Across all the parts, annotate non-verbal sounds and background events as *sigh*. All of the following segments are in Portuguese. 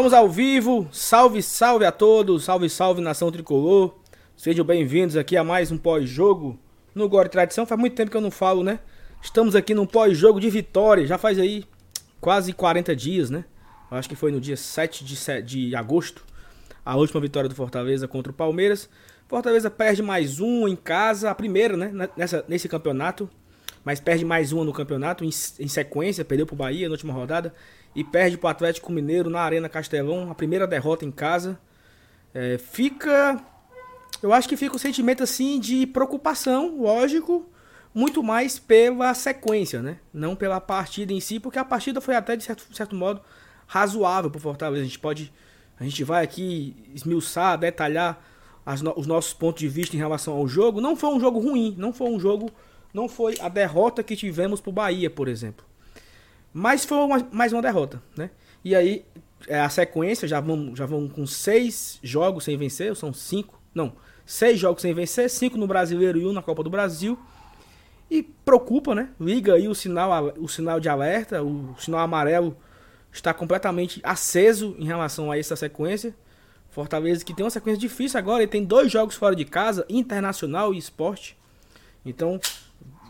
Estamos ao vivo. Salve, salve a todos. Salve, salve nação tricolor. Sejam bem-vindos aqui a mais um pós-jogo no Gore Tradição. Faz muito tempo que eu não falo, né? Estamos aqui num pós-jogo de vitória. Já faz aí quase 40 dias, né? Eu acho que foi no dia 7 de, de agosto. A última vitória do Fortaleza contra o Palmeiras. Fortaleza perde mais um em casa, a primeira, né? Nessa, nesse campeonato. Mas perde mais uma no campeonato em, em sequência. Perdeu pro Bahia na última rodada e perde para o Atlético Mineiro na Arena Castelão, a primeira derrota em casa. É, fica. Eu acho que fica um sentimento assim de preocupação, lógico, muito mais pela sequência, né? Não pela partida em si, porque a partida foi até de certo, certo modo razoável para o Fortaleza. A gente pode. A gente vai aqui esmiuçar, detalhar no, os nossos pontos de vista em relação ao jogo. Não foi um jogo ruim, não foi um jogo. Não foi a derrota que tivemos para o Bahia, por exemplo. Mas foi uma, mais uma derrota, né? E aí, é, a sequência, já vão, já vão com seis jogos sem vencer, são cinco, não, seis jogos sem vencer, cinco no Brasileiro e um na Copa do Brasil. E preocupa, né? Liga aí o sinal, o sinal de alerta, o sinal amarelo está completamente aceso em relação a essa sequência. Fortaleza que tem uma sequência difícil agora, ele tem dois jogos fora de casa, Internacional e Esporte. Então,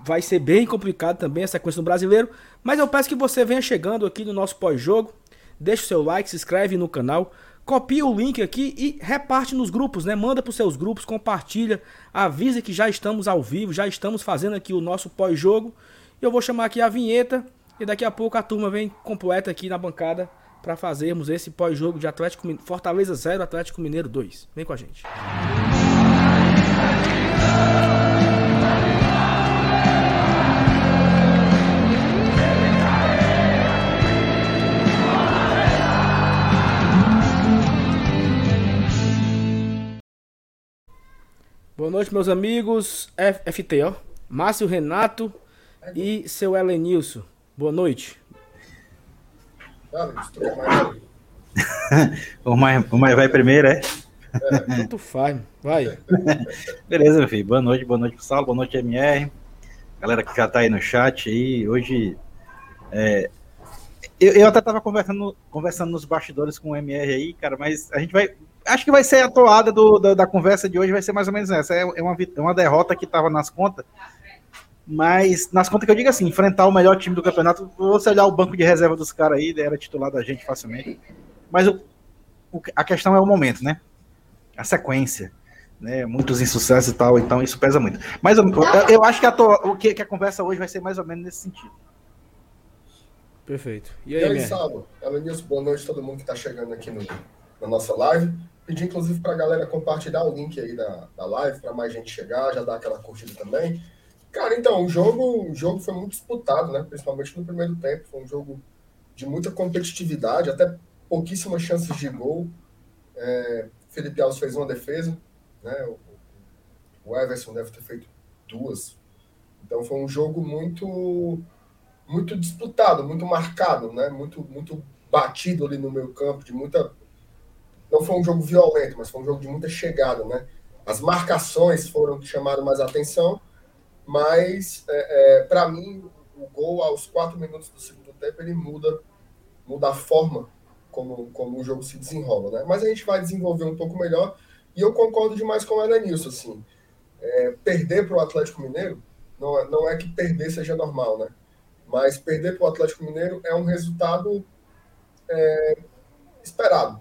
vai ser bem complicado também a sequência no brasileiro. Mas eu peço que você venha chegando aqui no nosso pós-jogo. Deixe o seu like, se inscreve no canal. Copia o link aqui e reparte nos grupos, né? Manda para os seus grupos, compartilha, avisa que já estamos ao vivo, já estamos fazendo aqui o nosso pós-jogo. Eu vou chamar aqui a vinheta e daqui a pouco a turma vem completa aqui na bancada para fazermos esse pós-jogo de Atlético Fortaleza 0, Atlético Mineiro 2. Vem com a gente. Boa noite, meus amigos. FT, ó. Márcio Renato e seu Helenilson. Boa noite. *laughs* o, mais, o mais vai primeiro, é? é. Tanto faz, vai. *laughs* Beleza, meu filho. Boa noite, boa noite Saulo, boa noite, MR. Galera que já tá aí no chat aí. Hoje. É, eu, eu até tava conversando, conversando nos bastidores com o MR aí, cara, mas a gente vai acho que vai ser a toada do, da, da, conversa de hoje, vai ser mais ou menos essa. É, é uma, é uma derrota que estava nas contas, mas nas contas que eu digo assim, enfrentar o melhor time do campeonato, você olhar o banco de reserva dos caras aí, era titular da gente facilmente. Mas o, o, a questão é o momento, né? A sequência. Né, muitos insucessos e tal, então isso pesa muito. Mas eu, eu, eu acho que a, to, o que, que, a conversa hoje vai ser mais ou menos nesse sentido. Perfeito. E aí, e aí Sábado? boa noite a todo mundo que está chegando aqui no, na nossa live. Pedir, inclusive, para a galera compartilhar o link aí da, da live, para mais gente chegar, já dar aquela curtida também. Cara, então, o jogo, o jogo foi muito disputado, né? Principalmente no primeiro tempo. Foi um jogo de muita competitividade, até pouquíssimas chances de gol. É, Felipe Alves fez uma defesa, né? O, o Everson deve ter feito duas. Então foi um jogo muito muito disputado, muito marcado, né? Muito muito batido ali no meio campo, de muita não foi um jogo violento, mas foi um jogo de muita chegada, né? As marcações foram que chamaram mais atenção, mas é, é, para mim o gol aos quatro minutos do segundo tempo ele muda, muda a forma como, como o jogo se desenrola, né? Mas a gente vai desenvolver um pouco melhor e eu concordo demais com o Elenilson, assim, é, perder para o Atlético Mineiro não é, não é que perder seja normal, né? Mas perder para o Atlético Mineiro é um resultado é, esperado,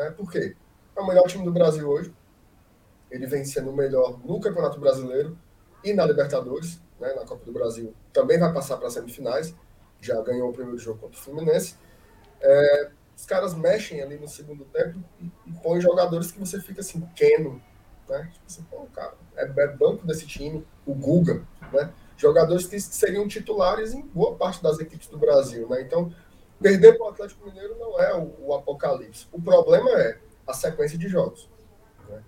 né? Por quê? É o melhor time do Brasil hoje. Ele vem sendo o melhor no Campeonato Brasileiro e na Libertadores, né? na Copa do Brasil. Também vai passar para as semifinais. Já ganhou o primeiro jogo contra o Fluminense. É, os caras mexem ali no segundo tempo e, põem jogadores que você fica assim, queno. Né? Tipo assim, pô, cara, é, é banco desse time, o Guga, né? Jogadores que seriam titulares em boa parte das equipes do Brasil, né? Então, Perder para o Atlético Mineiro não é o, o, apocalipse. O problema é a sequência de jogos. Né?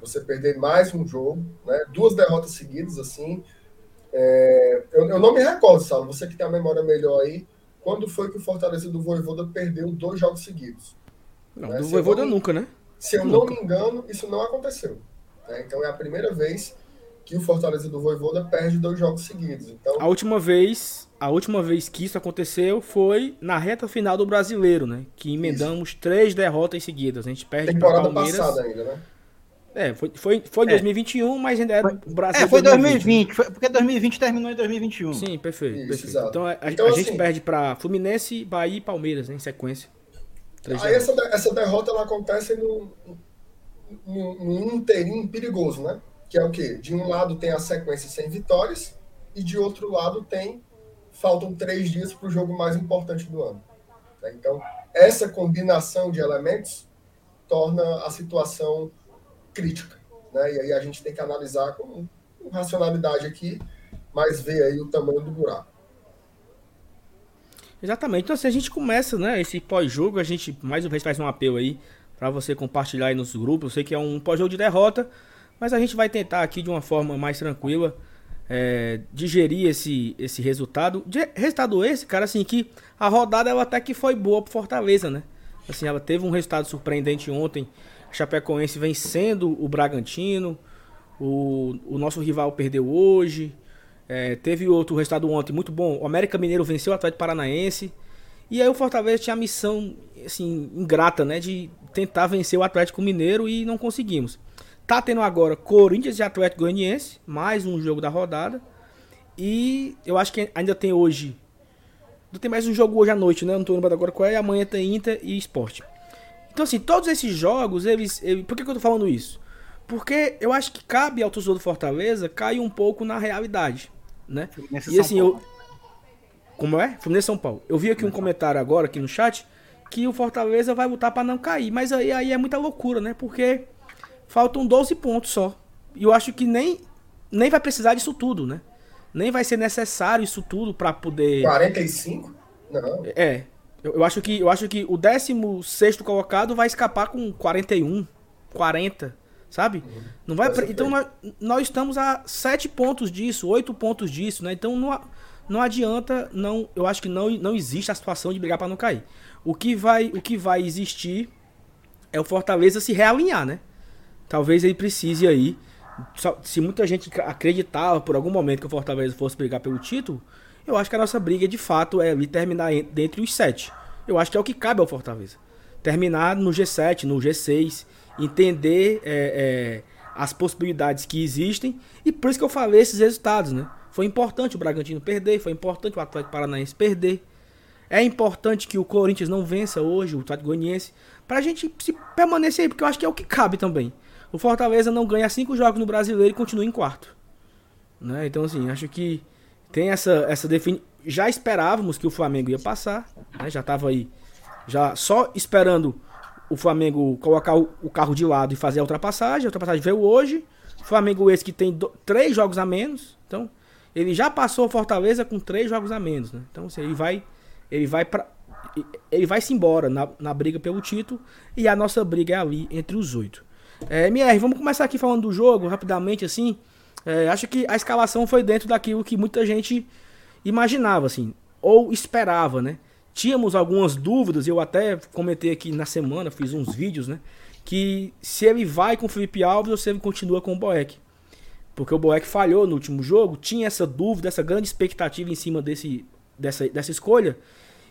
Você perder mais um jogo, né? duas derrotas seguidas, assim. É... Eu, eu, não me recordo, Saulo, você que tem a memória melhor aí, quando foi que o Fortaleza do Voivoda perdeu dois jogos seguidos? Não, né? do Voivoda nunca, né? Se eu nunca. não me engano, isso não aconteceu. Né? Então é a primeira vez que o Fortaleza do Voivoda perde dois jogos seguidos. Então, a última vez, a última vez que isso aconteceu foi na reta final do Brasileiro, né? Que emendamos isso. três derrotas seguidas. A gente perde temporada passada ainda, né? É, foi, foi, foi em é. 2021, mas ainda era o Brasil. É, foi 2020, 2020 foi, porque 2020 terminou em 2021. Sim, perfeito. Isso, perfeito. Então a, então, a assim, gente perde para Fluminense, Bahia e Palmeiras, né, em sequência. Aí essa, essa derrota ela acontece num, num, num inteirinho perigoso, né? Que é o quê? De um lado tem a sequência sem vitórias e de outro lado tem faltam três dias para o jogo mais importante do ano. Né? Então essa combinação de elementos torna a situação crítica, né? E aí a gente tem que analisar com, com racionalidade aqui, mas ver aí o tamanho do buraco. Exatamente. Então, assim, a gente começa, né, esse pós-jogo, a gente mais uma vez faz um apelo aí para você compartilhar aí nos grupos. Eu sei que é um pós-jogo de derrota, mas a gente vai tentar aqui de uma forma mais tranquila é, digerir esse, esse resultado. De, resultado esse, cara, assim, que a rodada ela até que foi boa pro Fortaleza, né? Assim, ela teve um resultado surpreendente ontem. A Chapecoense vencendo o Bragantino. O, o nosso rival perdeu hoje. É, teve outro resultado ontem muito bom. O América Mineiro venceu o Atlético Paranaense. E aí o Fortaleza tinha a missão, assim, ingrata, né? De tentar vencer o Atlético Mineiro e não conseguimos. Tá tendo agora Corinthians e Atlético Goianiense, mais um jogo da rodada. E eu acho que ainda tem hoje. Não tem mais um jogo hoje à noite, né? Não tô lembrando agora qual é. E amanhã tem Inter e Esporte. Então, assim, todos esses jogos, eles. eles por que, que eu tô falando isso? Porque eu acho que cabe ao torcedor do Fortaleza cair um pouco na realidade né? Fluminense e assim, eu. Como é? Fluminense São Paulo. Eu vi aqui um comentário agora aqui no chat que o Fortaleza vai lutar para não cair. Mas aí, aí é muita loucura, né? Porque faltam 12 pontos só. E eu acho que nem, nem vai precisar disso tudo, né? Nem vai ser necessário isso tudo para poder. 45? Não. É. Eu, eu, acho que, eu acho que o 16 colocado vai escapar com 41, 40 sabe? Uhum. Não vai pra... Então nós, nós, estamos a sete pontos disso, oito pontos disso, né? Então não, não adianta, não, eu acho que não, não existe a situação de brigar para não cair. O que vai, o que vai existir é o Fortaleza se realinhar, né? Talvez ele precise aí, se muita gente acreditava por algum momento que o Fortaleza fosse brigar pelo título, eu acho que a nossa briga de fato é ali terminar dentre os sete. Eu acho que é o que cabe ao Fortaleza. Terminar no G7, no G6 entender é, é, as possibilidades que existem e por isso que eu falei esses resultados, né? Foi importante o Bragantino perder, foi importante o Atlético Paranaense perder. É importante que o Corinthians não vença hoje, o Atlético Goianiense, pra gente se permanecer aí, porque eu acho que é o que cabe também. O Fortaleza não ganha cinco jogos no Brasileiro e continua em quarto. Né? Então, assim, acho que tem essa, essa definição. Já esperávamos que o Flamengo ia passar, né? já tava aí, já só esperando o Flamengo colocar o, carro de lado e fazer a ultrapassagem. A ultrapassagem veio hoje. O Flamengo esse que tem do, três jogos a menos. Então, ele já passou o Fortaleza com três jogos a menos. Né? Então, assim, ele vai. Ele vai ele vai se embora na, na briga pelo título. E a nossa briga é ali entre os oito. É, MR, vamos começar aqui falando do jogo, rapidamente, assim. É, acho que a escalação foi dentro daquilo que muita gente imaginava, assim. Ou esperava, né? tínhamos algumas dúvidas, eu até comentei aqui na semana, fiz uns vídeos, né? Que se ele vai com o Felipe Alves ou se ele continua com o Boeck. Porque o Boeck falhou no último jogo, tinha essa dúvida, essa grande expectativa em cima desse, dessa, dessa escolha.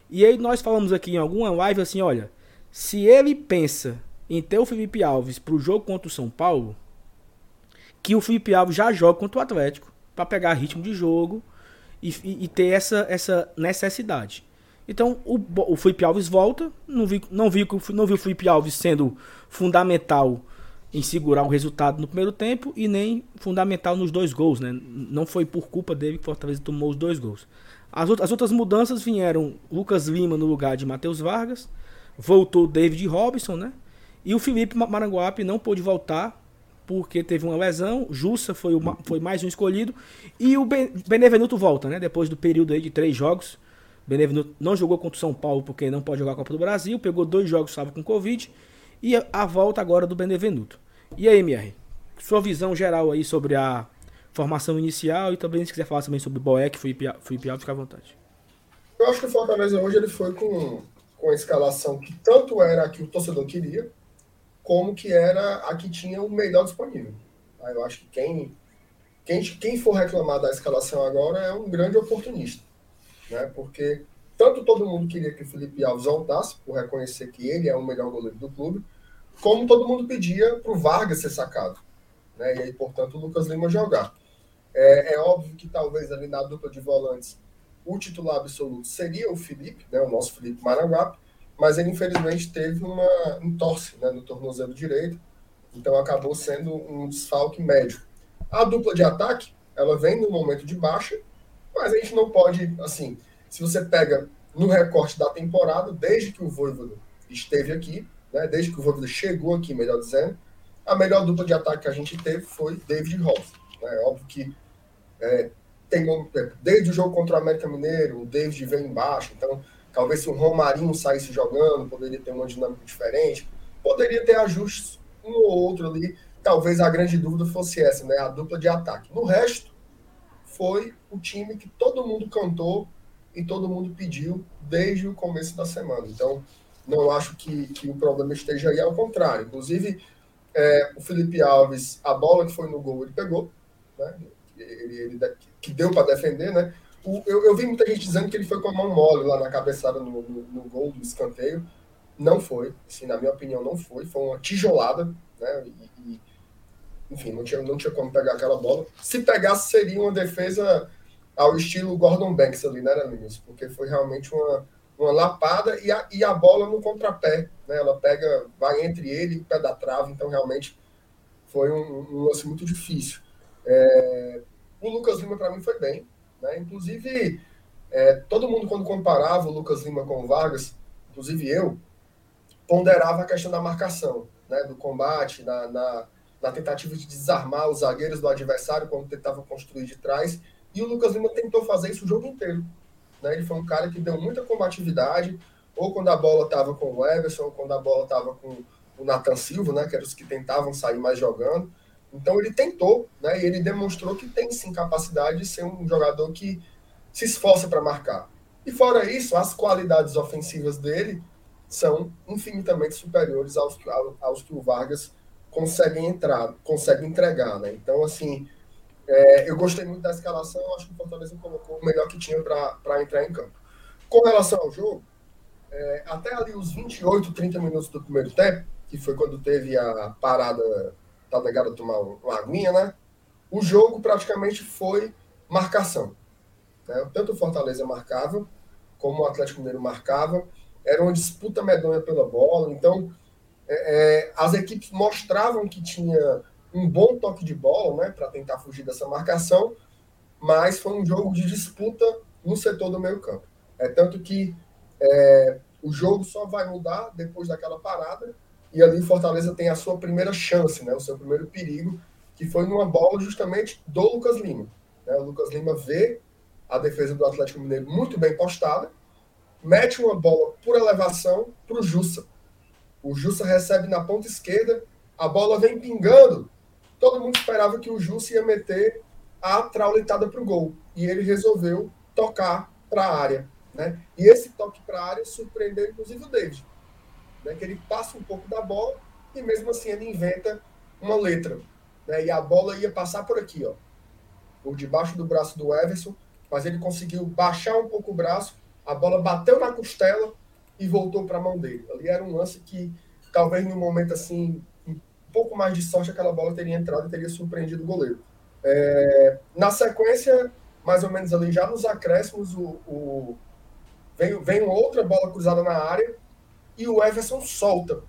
E aí nós falamos aqui em alguma live assim, olha, se ele pensa em ter o Felipe Alves para o jogo contra o São Paulo, que o Felipe Alves já joga contra o Atlético, para pegar ritmo de jogo e, e, e ter essa, essa necessidade. Então o, o Felipe Alves volta, não vi, não, vi, não vi o Felipe Alves sendo fundamental em segurar o resultado no primeiro tempo e nem fundamental nos dois gols, né? Não foi por culpa dele que Fortaleza tomou os dois gols. As, outras, as outras mudanças vieram Lucas Lima no lugar de Matheus Vargas, voltou David Robson, né? E o Felipe Maranguape não pôde voltar porque teve uma lesão. Jussa foi, uma, foi mais um escolhido. E o Benevenuto volta, né? Depois do período aí de três jogos Benevenuto não jogou contra o São Paulo porque não pode jogar a Copa do Brasil, pegou dois jogos, estava com Covid, e a volta agora do Benevenuto. E aí, MR, sua visão geral aí sobre a formação inicial e também se quiser falar também sobre Boeck, Felipe Alves, fica à vontade. Eu acho que o Fortaleza hoje ele foi com, com a escalação que tanto era a que o torcedor queria, como que era a que tinha o melhor disponível. Eu acho que quem quem, quem for reclamar da escalação agora é um grande oportunista, né? Porque tanto todo mundo queria que o Felipe Alves voltasse, por reconhecer que ele é o melhor goleiro do clube, como todo mundo pedia para o Vargas ser sacado. Né? E aí, portanto, o Lucas Lima jogar. É, é, óbvio que talvez ali na dupla de volantes o titular absoluto seria o Felipe, né, o nosso Felipe Maranguape, mas ele infelizmente teve uma entorse né, no tornozelo direito, então acabou sendo um desfalque médio. A dupla de ataque, ela vem no momento de baixa, mas a gente não pode, assim, se você pega no recorte da temporada, desde que o Voivoda esteve aqui, né, desde que o Voivoda chegou aqui, melhor dizendo, a melhor dupla de ataque que a gente teve foi David Robson. É óbvio que é, tem desde o jogo contra o América Mineiro, o David vem embaixo, então talvez se o Romarinho saísse jogando, poderia ter uma dinâmica diferente, poderia ter ajustes um ou outro ali, talvez a grande dúvida fosse essa, né, a dupla de ataque. No resto, foi o time que todo mundo cantou e todo mundo pediu desde o começo da semana. Então, não acho que, que o problema esteja aí, ao contrário. Inclusive, é, o Felipe Alves, a bola que foi no gol, ele pegou, né? ele, ele, que deu para defender, né? O, eu, eu, vi muita gente dizendo que ele foi com a mão mole lá na cabeçada no, no, no gol do escanteio. Não foi, assim, na minha opinião, não foi. Foi uma tijolada, né? E, e, enfim, não tinha, não tinha como pegar aquela bola. Se pegasse, seria uma defesa ao estilo Gordon Banks ali, né, Linus? Porque foi realmente uma, uma lapada e a, e a bola no contrapé, né? Ela pega, vai entre ele e o pé da trave, então realmente foi um, um lance muito difícil. É, o Lucas Lima, para mim, foi bem. Né? Inclusive, é, todo mundo, quando comparava o Lucas Lima com o Vargas, inclusive eu, ponderava a questão da marcação, né? do combate, na, na, na tentativa de desarmar os zagueiros do adversário quando tentava construir de trás. E o Lucas Lima tentou fazer isso o jogo inteiro. Né? Ele foi um cara que deu muita combatividade, ou quando a bola estava com o Everson, ou quando a bola estava com o Nathan Silva, né? que eram os que tentavam sair mais jogando. Então ele tentou, né? E ele demonstrou que tem sim capacidade de ser um jogador que se esforça para marcar. E fora isso, as qualidades ofensivas dele são infinitamente superiores aos, aos que o Vargas consegue entrar, consegue entregar, né? Então, assim, é, eu gostei muito da escalação, acho que o Fortaleza colocou o melhor que tinha para entrar em campo. Com relação ao jogo, é, até ali os 28, 30 minutos do primeiro tempo, que foi quando teve a parada tá ligado tomar uma aguinha, né? O jogo praticamente foi marcação. Né? Tanto o Fortaleza marcava, como o Atlético Mineiro marcava. Era uma disputa medonha pela bola. Então, é, é, as equipes mostravam que tinha um bom toque de bola, né? Para tentar fugir dessa marcação. Mas foi um jogo de disputa no setor do meio campo. É tanto que é, o jogo só vai mudar depois daquela parada e ali Fortaleza tem a sua primeira chance, né, o seu primeiro perigo, que foi numa bola justamente do Lucas Lima. Né? O Lucas Lima vê a defesa do Atlético Mineiro muito bem postada, mete uma bola por elevação para o Jussa. O Jussa recebe na ponta esquerda, a bola vem pingando. Todo mundo esperava que o Jussa ia meter a traulitada para o gol. E ele resolveu tocar para a área. Né? E esse toque para a área surpreendeu inclusive o David né, que ele passa um pouco da bola e mesmo assim ele inventa uma letra. Né, e a bola ia passar por aqui, ó, por debaixo do braço do Everson, mas ele conseguiu baixar um pouco o braço, a bola bateu na costela e voltou para a mão dele. Ali era um lance que talvez no momento assim, um pouco mais de sorte, aquela bola teria entrado e teria surpreendido o goleiro. É, na sequência, mais ou menos ali, já nos acréscimos, o, o, vem, vem outra bola cruzada na área e o Everson solta.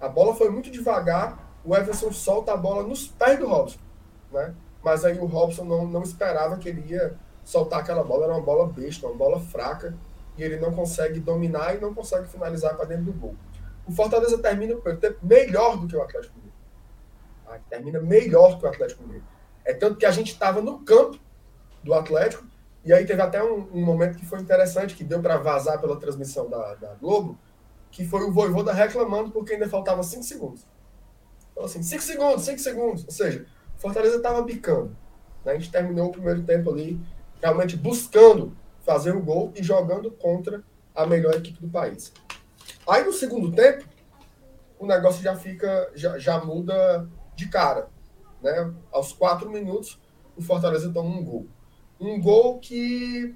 A bola foi muito devagar, o Everson solta a bola nos pés do Robson. Né? Mas aí o Robson não, não esperava que ele ia soltar aquela bola, era uma bola besta, uma bola fraca, e ele não consegue dominar e não consegue finalizar para dentro do gol. O Fortaleza termina tempo melhor do que o Atlético Mineiro. Ah, termina melhor que o Atlético Mineiro. É tanto que a gente estava no campo do Atlético, e aí teve até um, um momento que foi interessante, que deu para vazar pela transmissão da, da Globo, que foi o Voivoda reclamando porque ainda faltava 5 segundos. Então, assim, 5 segundos, 5 segundos. Ou seja, Fortaleza estava bicando. Né? A gente terminou o primeiro tempo ali realmente buscando fazer o gol e jogando contra a melhor equipe do país. Aí no segundo tempo, o negócio já fica, já, já muda de cara. Né? Aos quatro minutos, o Fortaleza toma um gol. Um gol que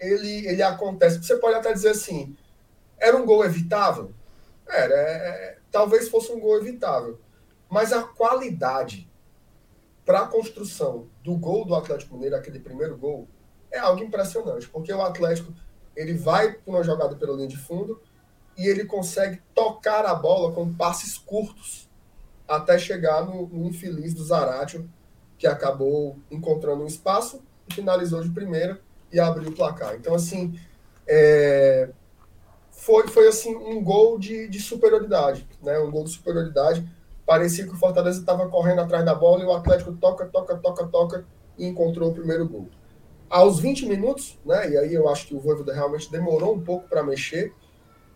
ele, ele acontece. Você pode até dizer assim, era um gol evitável? Era, é, é talvez fosse um gol evitável. Mas a qualidade para a construção do gol do Atlético Mineiro, aquele primeiro gol, é algo impressionante, porque o Atlético ele vai para uma jogada pela linha de fundo e ele consegue tocar a bola com passes curtos até chegar no, no infeliz do Zaratio, que acabou encontrando um espaço finalizou de primeira e abriu o placar. Então, assim, é, foi, foi assim um gol de, de superioridade, né? Um gol de superioridade. Parecia que o Fortaleza estava correndo atrás da bola e o Atlético toca, toca, toca, toca e encontrou o primeiro gol. Aos 20 minutos, né? E aí eu acho que o Voivoda realmente demorou um pouco para mexer.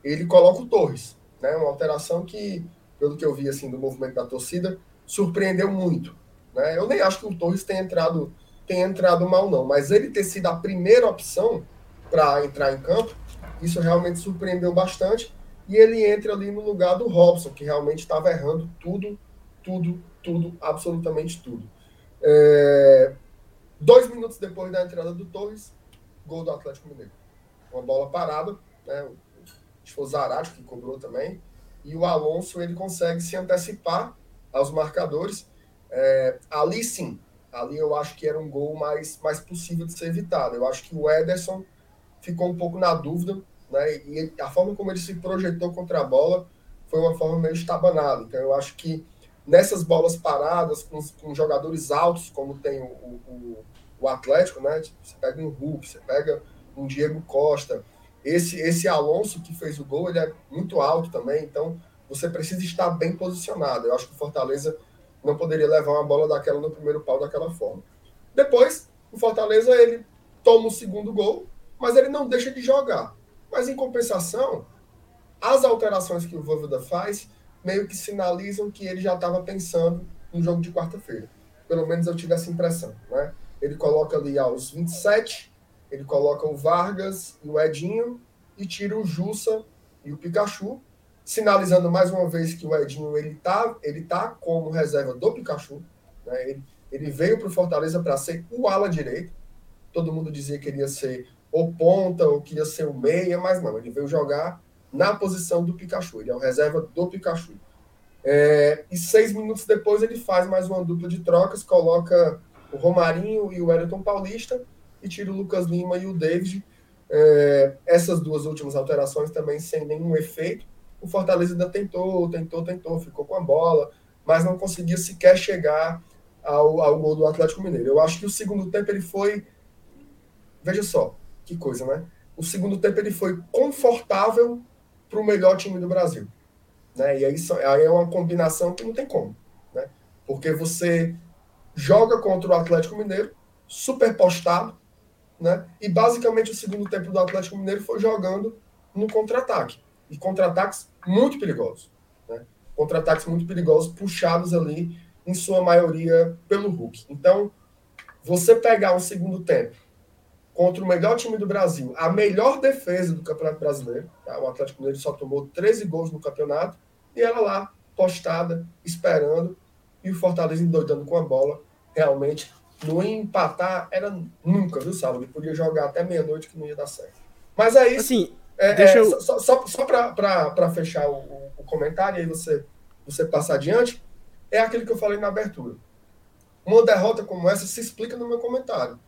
Ele coloca o Torres, né? Uma alteração que, pelo que eu vi assim do movimento da torcida, surpreendeu muito. Né? Eu nem acho que o Torres tenha entrado, tenha entrado mal, não, mas ele ter sido a primeira opção para entrar em campo, isso realmente surpreendeu bastante e ele entra ali no lugar do Robson, que realmente estava errando tudo, tudo, tudo, absolutamente tudo. É... Dois minutos depois da entrada do Torres, gol do Atlético Mineiro. Uma bola parada, né? Foi o Zarate que cobrou também. E o Alonso ele consegue se antecipar aos marcadores. É... ali sim, ali eu acho que era um gol mais, mais possível de ser evitado. Eu acho que o Ederson ficou um pouco na dúvida né? E a forma como ele se projetou contra a bola foi uma forma meio estabanada. Então eu acho que nessas bolas paradas, com, com jogadores altos, como tem o, o, o Atlético, né? Tipo, você pega um Hulk, você pega um Diego Costa. Esse, esse Alonso que fez o gol, ele é muito alto também, então você precisa estar bem posicionado. Eu acho que o Fortaleza não poderia levar uma bola daquela no primeiro pau daquela forma. Depois, o Fortaleza ele toma o segundo gol, mas ele não deixa de jogar. Mas, em compensação, as alterações que o Voivoda faz meio que sinalizam que ele já estava pensando no jogo de quarta-feira. Pelo menos eu tive essa impressão. Né? Ele coloca ali aos 27, ele coloca o Vargas e o Edinho e tira o Jussa e o Pikachu, sinalizando mais uma vez que o Edinho ele tá, ele tá como reserva do Pikachu. Né? Ele, ele veio para o Fortaleza para ser o ala direito. Todo mundo dizia que ele ia ser ou ponta, ou queria ser o meia, mas não, ele veio jogar na posição do Pikachu, ele é o reserva do Pikachu. É, e seis minutos depois ele faz mais uma dupla de trocas, coloca o Romarinho e o Wellington Paulista e tira o Lucas Lima e o David. É, essas duas últimas alterações também sem nenhum efeito. O Fortaleza ainda tentou, tentou, tentou, ficou com a bola, mas não conseguia sequer chegar ao, ao gol do Atlético Mineiro. Eu acho que o segundo tempo ele foi. Veja só, que coisa, né? O segundo tempo ele foi confortável para o melhor time do Brasil. Né? E aí, aí é uma combinação que não tem como. Né? Porque você joga contra o Atlético Mineiro, super postado, né? e basicamente o segundo tempo do Atlético Mineiro foi jogando no contra-ataque. E contra-ataques muito perigosos. Né? Contra-ataques muito perigosos, puxados ali, em sua maioria, pelo Hulk. Então, você pegar um segundo tempo contra o melhor time do Brasil, a melhor defesa do Campeonato Brasileiro. Tá? O Atlético Mineiro só tomou 13 gols no campeonato e ela lá, postada, esperando, e o Fortaleza endoidando com a bola. Realmente, no empatar era nunca, viu, Saulo? Ele podia jogar até meia-noite que não ia dar certo. Mas é isso. Assim, é, deixa é, eu... Só, só, só para fechar o, o, o comentário, aí você, você passar adiante, é aquilo que eu falei na abertura. Uma derrota como essa se explica no meu comentário.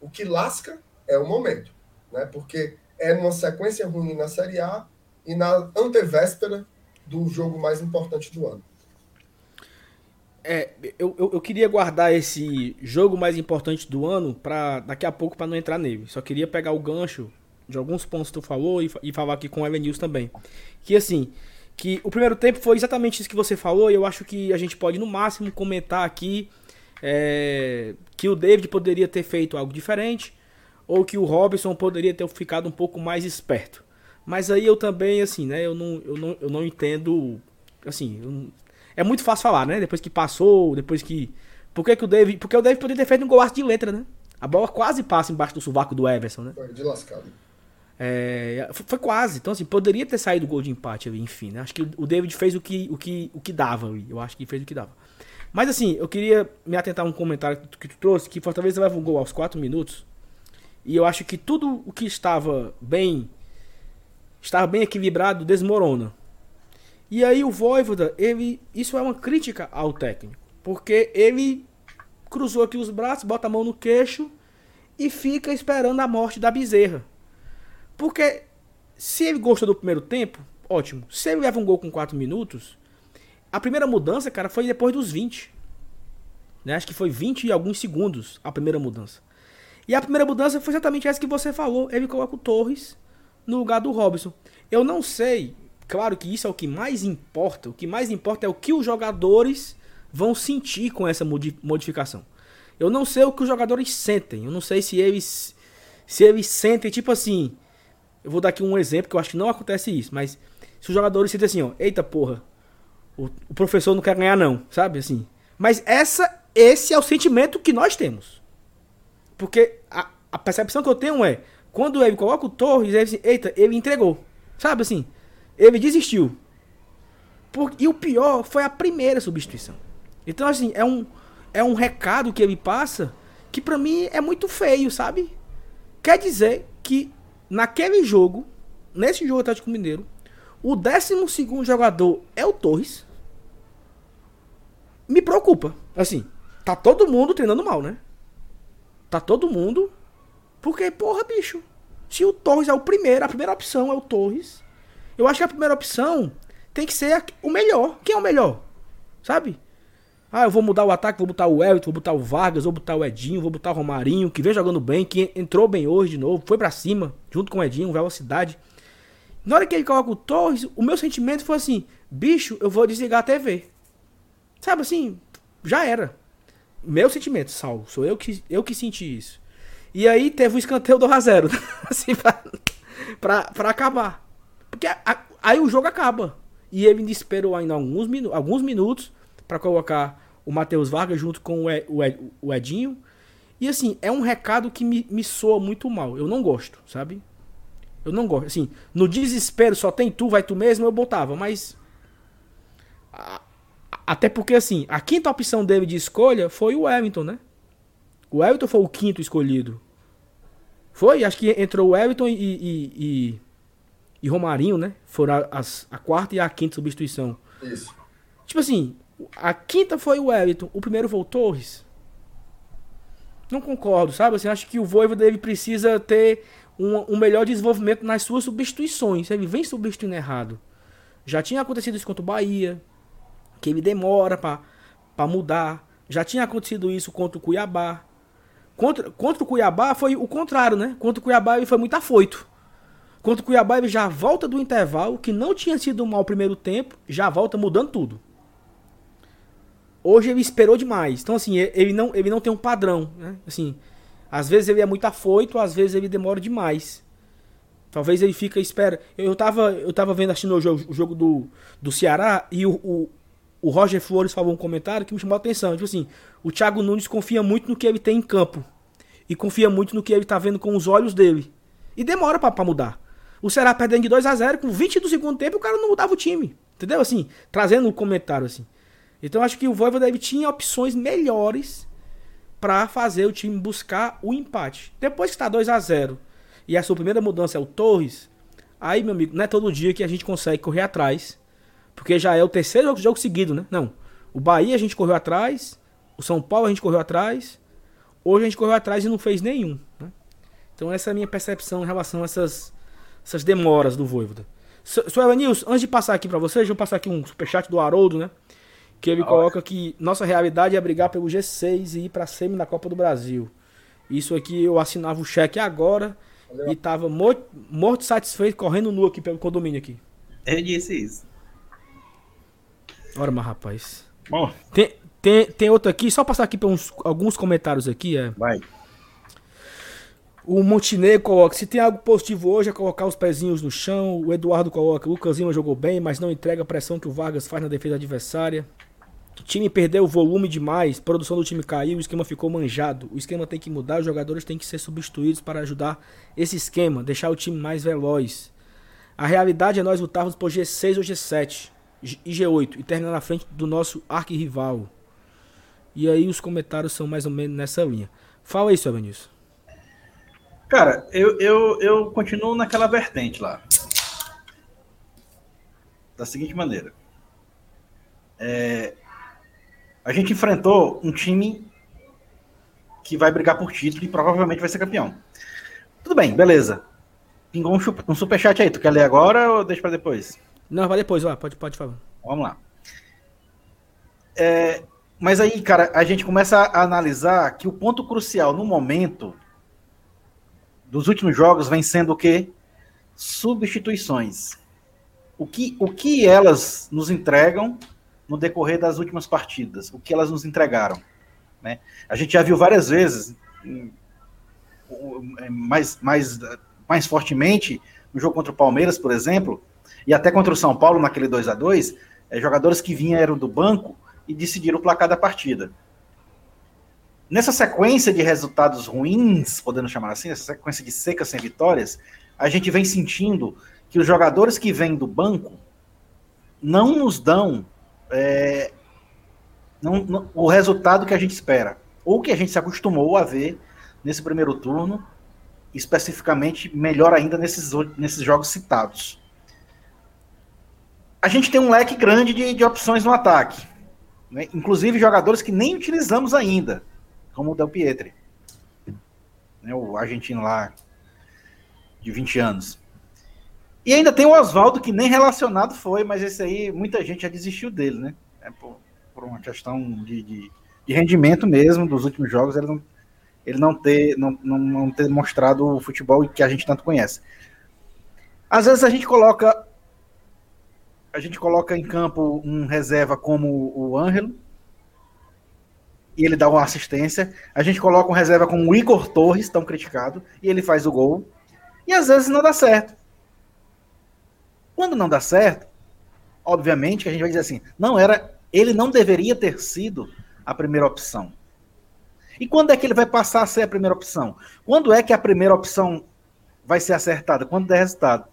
O que lasca é o momento, né? Porque é numa sequência ruim na Série A e na antevéspera do jogo mais importante do ano. É, eu, eu, eu, queria guardar esse jogo mais importante do ano para daqui a pouco para não entrar nele. Só queria pegar o gancho de alguns pontos que tu falou e, e falar aqui com o News também. Que assim, que o primeiro tempo foi exatamente isso que você falou e eu acho que a gente pode no máximo comentar aqui é, que o David poderia ter feito algo diferente ou que o Robson poderia ter ficado um pouco mais esperto. Mas aí eu também, assim, né, eu não, eu não, eu não entendo, assim, é muito fácil falar, né, depois que passou, depois que... Por que, que o David... Porque o David poderia ter feito um golaço de letra, né? A bola quase passa embaixo do sovaco do Everson, né? Foi de lascado. É, foi quase. Então, assim, poderia ter saído o gol de empate ali, enfim, né? Acho que o David fez o que, o que, o que dava ali. Eu acho que fez o que dava. Mas assim, eu queria me atentar a um comentário que tu trouxe, que Fortaleza leva um gol aos 4 minutos. E eu acho que tudo o que estava bem estava bem equilibrado desmorona. E aí o Voivoda, ele isso é uma crítica ao técnico, porque ele cruzou aqui os braços, bota a mão no queixo e fica esperando a morte da bezerra. Porque se ele gosta do primeiro tempo, ótimo. Se ele leva um gol com 4 minutos, a primeira mudança, cara, foi depois dos 20. Né? Acho que foi 20 e alguns segundos a primeira mudança. E a primeira mudança foi exatamente essa que você falou. Ele coloca o Torres no lugar do Robson. Eu não sei, claro que isso é o que mais importa. O que mais importa é o que os jogadores vão sentir com essa modificação. Eu não sei o que os jogadores sentem. Eu não sei se eles se eles sentem tipo assim, eu vou dar aqui um exemplo que eu acho que não acontece isso, mas se os jogadores sentem assim, ó, eita porra, o, o professor não quer ganhar não, sabe assim. Mas essa esse é o sentimento que nós temos. Porque a, a percepção que eu tenho é, quando ele coloca o Torres, ele eita, ele entregou. Sabe assim? Ele desistiu. Por, e o pior foi a primeira substituição. Então, assim, é um, é um recado que ele passa que para mim é muito feio, sabe? Quer dizer que naquele jogo, nesse jogo Atlético Mineiro, o 12 jogador é o Torres. Me preocupa. Assim, tá todo mundo treinando mal, né? Tá todo mundo. Porque, porra, bicho. Se o Torres é o primeiro, a primeira opção é o Torres. Eu acho que a primeira opção tem que ser o melhor. Quem é o melhor? Sabe? Ah, eu vou mudar o ataque, vou botar o Everton, vou botar o Vargas, vou botar o Edinho, vou botar o Romarinho, que vem jogando bem, que entrou bem hoje de novo, foi para cima, junto com o Edinho, velocidade. Na hora que ele coloca o Torres, o meu sentimento foi assim: bicho, eu vou desligar a TV. Sabe assim? Já era. Meu sentimento, Sal, sou eu que, eu que senti isso. E aí teve um escanteio do Razero, *laughs* assim, pra, pra, pra acabar. Porque a, a, aí o jogo acaba. E ele me esperou ainda alguns, minu alguns minutos para colocar o Matheus Vargas junto com o, Ed, o, Ed, o, Edinho. E assim, é um recado que me, me soa muito mal. Eu não gosto, sabe? Eu não gosto. Assim, no desespero só tem tu, vai tu mesmo, eu botava, mas. Até porque, assim, a quinta opção dele de escolha foi o Everton, né? O Everton foi o quinto escolhido. Foi? Acho que entrou o Everton e, e, e, e Romarinho, né? Foram as, a quarta e a quinta substituição. Isso. Tipo assim, a quinta foi o Everton, o primeiro foi o Torres. Não concordo, sabe? Assim, acho que o Voivoda dele precisa ter um, um, melhor desenvolvimento nas suas substituições. Ele vem substituindo errado. Já tinha acontecido isso contra o Bahia, que ele demora para mudar. Já tinha acontecido isso contra o Cuiabá. Contra, contra o Cuiabá foi o contrário, né? Contra o Cuiabá ele foi muito afoito. Contra o Cuiabá ele já volta do intervalo, que não tinha sido um mau primeiro tempo, já volta mudando tudo. Hoje ele esperou demais. Então, assim, ele não, ele não tem um padrão, né? Assim, às vezes ele é muito afoito, às vezes ele demora demais. Talvez ele fica espera. Eu tava, eu tava vendo assistindo o jogo, o jogo do, do Ceará e o, o, o, Roger Flores falou um comentário que me chamou a atenção. Tipo assim, o Thiago Nunes confia muito no que ele tem em campo. E confia muito no que ele tá vendo com os olhos dele. E demora para mudar. O Ceará perdendo de 2 a 0 com 20 do segundo tempo, o cara não mudava o time. Entendeu? Assim, trazendo um comentário assim. Então acho que o Voivoda tinha opções melhores para fazer o time buscar o empate. Depois que está 2 a 0 e a sua primeira mudança é o Torres, aí, meu amigo, não é todo dia que a gente consegue correr atrás. Porque já é o terceiro jogo, jogo seguido, né? Não. O Bahia a gente correu atrás, o São Paulo a gente correu atrás, hoje a gente correu atrás e não fez nenhum. Né? Então essa é a minha percepção em relação a essas, essas demoras do Voivoda. Sr. Evanilson, antes de passar aqui para vocês, vou passar aqui um superchat do Haroldo, né? Que ele coloca que nossa realidade é brigar pelo G6 e ir pra semi na Copa do Brasil. Isso aqui eu assinava o cheque agora Valeu. e tava morto, morto satisfeito correndo nu aqui pelo condomínio aqui. Eu disse isso. Ora, mas rapaz. Bom. Tem, tem, tem outro aqui, só passar aqui para alguns comentários aqui. É. Vai. O Montenegro coloca: se tem algo positivo hoje é colocar os pezinhos no chão. O Eduardo coloca: Lucas Lima jogou bem, mas não entrega a pressão que o Vargas faz na defesa adversária. O time perdeu volume demais, produção do time caiu, o esquema ficou manjado. O esquema tem que mudar, os jogadores têm que ser substituídos para ajudar esse esquema, deixar o time mais veloz. A realidade é nós lutarmos por G6 ou G7 e G8 e terminar na frente do nosso arquirrival. E aí os comentários são mais ou menos nessa linha. Fala aí, seu Vinícius. Cara, eu, eu, eu continuo naquela vertente lá. Da seguinte maneira. É, a gente enfrentou um time que vai brigar por título e provavelmente vai ser campeão. Tudo bem, beleza. Pingou um, um superchat aí. Tu quer ler agora ou deixa para depois? Não, vai depois, ó. Pode, pode falar. Vamos lá. É, mas aí, cara, a gente começa a analisar que o ponto crucial no momento dos últimos jogos vem sendo o quê? Substituições. O que, o que elas nos entregam no decorrer das últimas partidas? O que elas nos entregaram? Né? A gente já viu várias vezes, mais, mais, mais fortemente, no jogo contra o Palmeiras, por exemplo, e até contra o São Paulo naquele 2 a 2 é, jogadores que vinham do banco e decidiram o placar da partida. Nessa sequência de resultados ruins, podendo chamar assim, essa sequência de secas sem vitórias, a gente vem sentindo que os jogadores que vêm do banco não nos dão é, não, não, o resultado que a gente espera, ou que a gente se acostumou a ver nesse primeiro turno, especificamente melhor ainda nesses, nesses jogos citados. A gente tem um leque grande de, de opções no ataque, né? inclusive jogadores que nem utilizamos ainda, como o Del Pietri, né? o argentino lá de 20 anos. E ainda tem o Oswaldo, que nem relacionado foi, mas esse aí muita gente já desistiu dele, né? É por, por uma questão de, de, de, rendimento mesmo dos últimos jogos, ele não, ele não ter, não, não, não ter mostrado o futebol que a gente tanto conhece. Às vezes a gente coloca a gente coloca em campo um reserva como o Ângelo e ele dá uma assistência. A gente coloca um reserva como o Igor Torres, tão criticado, e ele faz o gol. E às vezes não dá certo. Quando não dá certo, obviamente a gente vai dizer assim, não era, ele não deveria ter sido a primeira opção. E quando é que ele vai passar a ser a primeira opção? Quando é que a primeira opção vai ser acertada? Quando der resultado.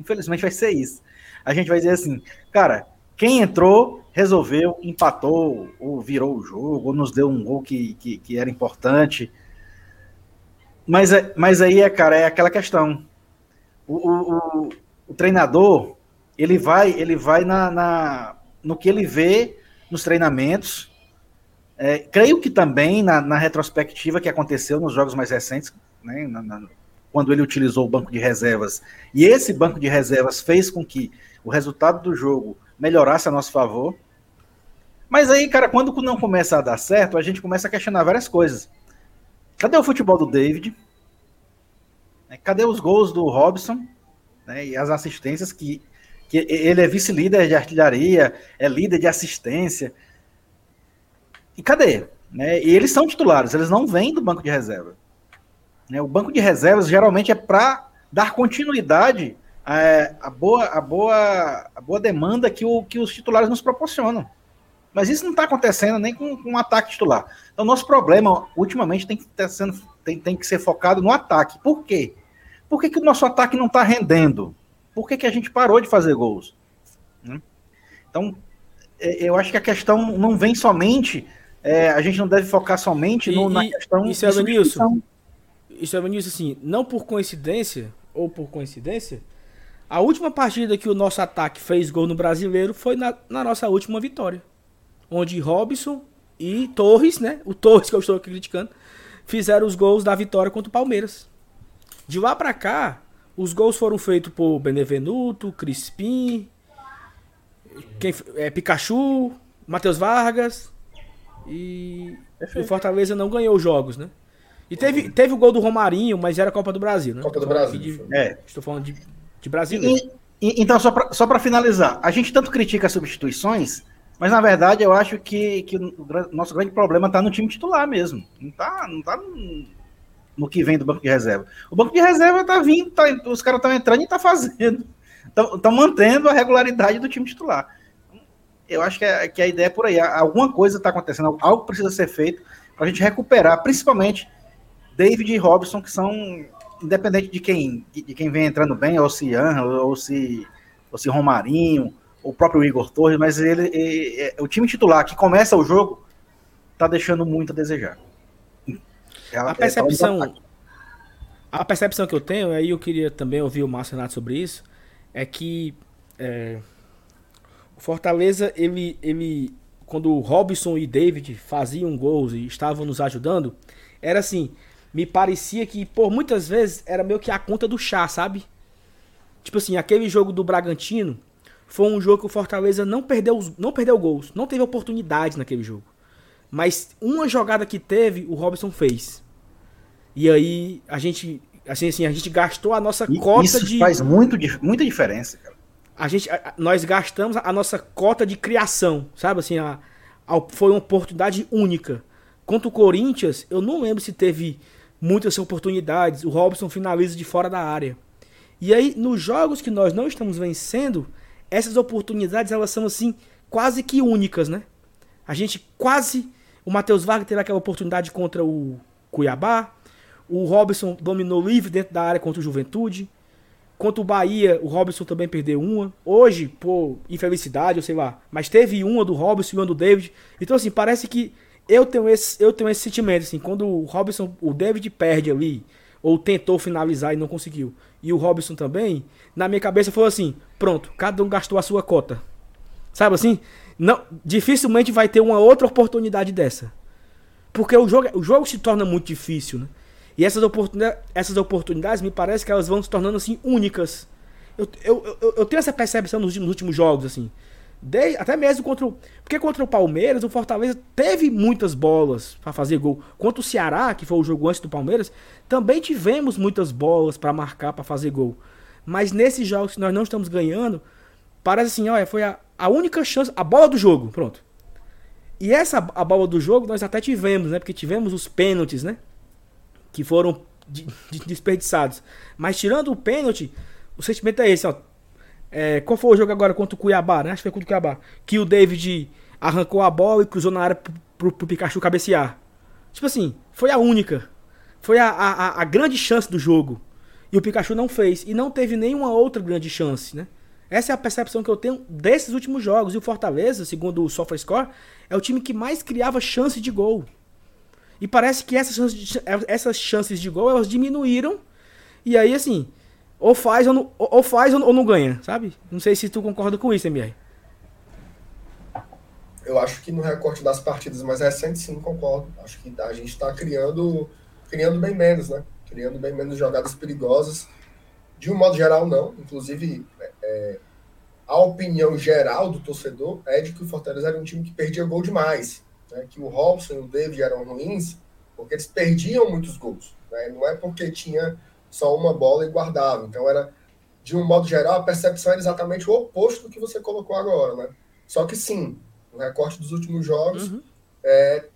Infelizmente vai ser isso. A gente vai dizer assim, cara, quem entrou, resolveu, empatou, ou virou o jogo, ou nos deu um gol que, que, que era importante. Mas, é, mas aí, é, cara, é aquela questão. O, o, o treinador ele vai ele vai na, na, no que ele vê nos treinamentos. É, creio que também na, na, retrospectiva que aconteceu nos jogos mais recentes, né, na, na, quando ele utilizou o banco de reservas, e esse banco de reservas fez com que o resultado do jogo melhorasse a nosso favor. Mas aí, cara, quando não começa a dar certo, a gente começa a questionar várias coisas. Cadê o futebol do David? Cadê os gols do Robson? né, e as assistências que, que ele é vice-líder de artilharia, é líder de assistência. E cadê? Né? E eles são titulares, eles não vêm do banco de reserva. Né? O banco de reservas geralmente é para dar continuidade à, à, boa, à, boa, à boa demanda que, o, que os titulares nos proporcionam. Mas isso não está acontecendo nem com, com um ataque titular. Então, nosso problema, ultimamente, tem que, ter sendo, tem, tem que ser focado no ataque. Por quê? Por que, que o nosso ataque não está rendendo? Por que, que a gente parou de fazer gols? Né? Então, é, eu acho que a questão não vem somente. É, a gente não deve focar somente no, e, na questão isso é Nilson, Isso é Nilson, assim, não por coincidência, ou por coincidência, a última partida que o nosso ataque fez gol no brasileiro foi na, na nossa última vitória. Onde Robson e Torres, né? O Torres que eu estou criticando, fizeram os gols da vitória contra o Palmeiras. De lá para cá, os gols foram feitos por Benevenuto, Crispim, quem, é, Pikachu, Matheus Vargas e o Fortaleza não ganhou os jogos, né? E teve, teve o gol do Romarinho, mas era Copa do Brasil, né? Copa do Brasil. De, é. Estou falando de, de então, só para só finalizar, a gente tanto critica as substituições, mas na verdade eu acho que, que o nosso grande problema está no time titular mesmo. Não está não tá no que vem do banco de reserva. O banco de reserva tá vindo, tá, os caras estão entrando e tá fazendo. *laughs* Estão mantendo a regularidade do time titular. Eu acho que, é, que a ideia é por aí. Alguma coisa está acontecendo, algo precisa ser feito para a gente recuperar, principalmente David e Robson, que são, independente de quem, de quem vem entrando bem, ou se Ian, ou se, ou se Romarinho, o próprio Igor Torres, mas ele, ele, ele, o time titular que começa o jogo tá deixando muito a desejar. Ela, a percepção, a percepção que eu tenho, aí eu queria também ouvir o Márcio Renato sobre isso, é que é, o Fortaleza, ele, ele, quando o Robson e David faziam gols e estavam nos ajudando, era assim, me parecia que por muitas vezes era meio que a conta do chá, sabe? Tipo assim, aquele jogo do Bragantino foi um jogo que o Fortaleza não perdeu, não perdeu gols, não teve oportunidades naquele jogo. Mas uma jogada que teve, o Robson fez. E aí a gente, assim, assim a gente gastou a nossa cota isso de. faz muito, muita diferença, cara. A gente, a, nós gastamos a nossa cota de criação, sabe? Assim, a, a, foi uma oportunidade única. Quanto o Corinthians, eu não lembro se teve muitas oportunidades. O Robson finaliza de fora da área. E aí, nos jogos que nós não estamos vencendo, essas oportunidades elas são assim quase que únicas, né? A gente quase o Matheus Vargas teve aquela oportunidade contra o Cuiabá, o Robson dominou livre dentro da área contra o Juventude. Contra o Bahia, o Robson também perdeu uma. Hoje, por infelicidade, ou sei lá, mas teve uma do Robson e uma do David. Então, assim, parece que eu tenho esse, eu tenho esse sentimento, assim, quando o Robson, o David perde ali, ou tentou finalizar e não conseguiu, e o Robson também, na minha cabeça foi assim: pronto, cada um gastou a sua cota. Sabe assim? Não, dificilmente vai ter uma outra oportunidade dessa. Porque o jogo, o jogo se torna muito difícil, né? E essas, oportunidades, essas oportunidades me parece que elas vão se tornando assim únicas. Eu, eu, eu, eu tenho essa percepção nos, nos últimos jogos, assim. De, até mesmo contra o. Porque contra o Palmeiras, o Fortaleza teve muitas bolas para fazer gol. Contra o Ceará, que foi o jogo antes do Palmeiras, também tivemos muitas bolas para marcar, para fazer gol. Mas nesses jogos que nós não estamos ganhando, parece assim, olha, foi a, a única chance, a bola do jogo, pronto. E essa a bola do jogo nós até tivemos, né? Porque tivemos os pênaltis, né? Que foram de, de, desperdiçados. Mas tirando o pênalti, o sentimento é esse, ó. É, qual foi o jogo agora contra o Cuiabá, né? Acho que foi contra o Cuiabá. Que o David arrancou a bola e cruzou na área pro, pro, pro Pikachu cabecear. Tipo assim, foi a única. Foi a, a, a grande chance do jogo. E o Pikachu não fez. E não teve nenhuma outra grande chance, né? Essa é a percepção que eu tenho desses últimos jogos. E o Fortaleza, segundo o SofaScore, é o time que mais criava chance de gol. E parece que essas chances de, essas chances de gol elas diminuíram. E aí, assim, ou faz ou não, ou faz ou não ganha, sabe? Não sei se tu concorda com isso, MR. Eu acho que no recorte das partidas mais recentes, sim, concordo. Acho que a gente está criando, criando bem menos, né? Criando bem menos jogadas perigosas. De um modo geral, não. Inclusive, é, a opinião geral do torcedor é de que o Fortaleza era um time que perdia gol demais. Né? Que o Robson e o David eram ruins porque eles perdiam muitos gols. Né? Não é porque tinha só uma bola e guardava. Então, era, de um modo geral, a percepção era exatamente o oposto do que você colocou agora. Né? Só que sim, no recorte dos últimos jogos, uhum. é,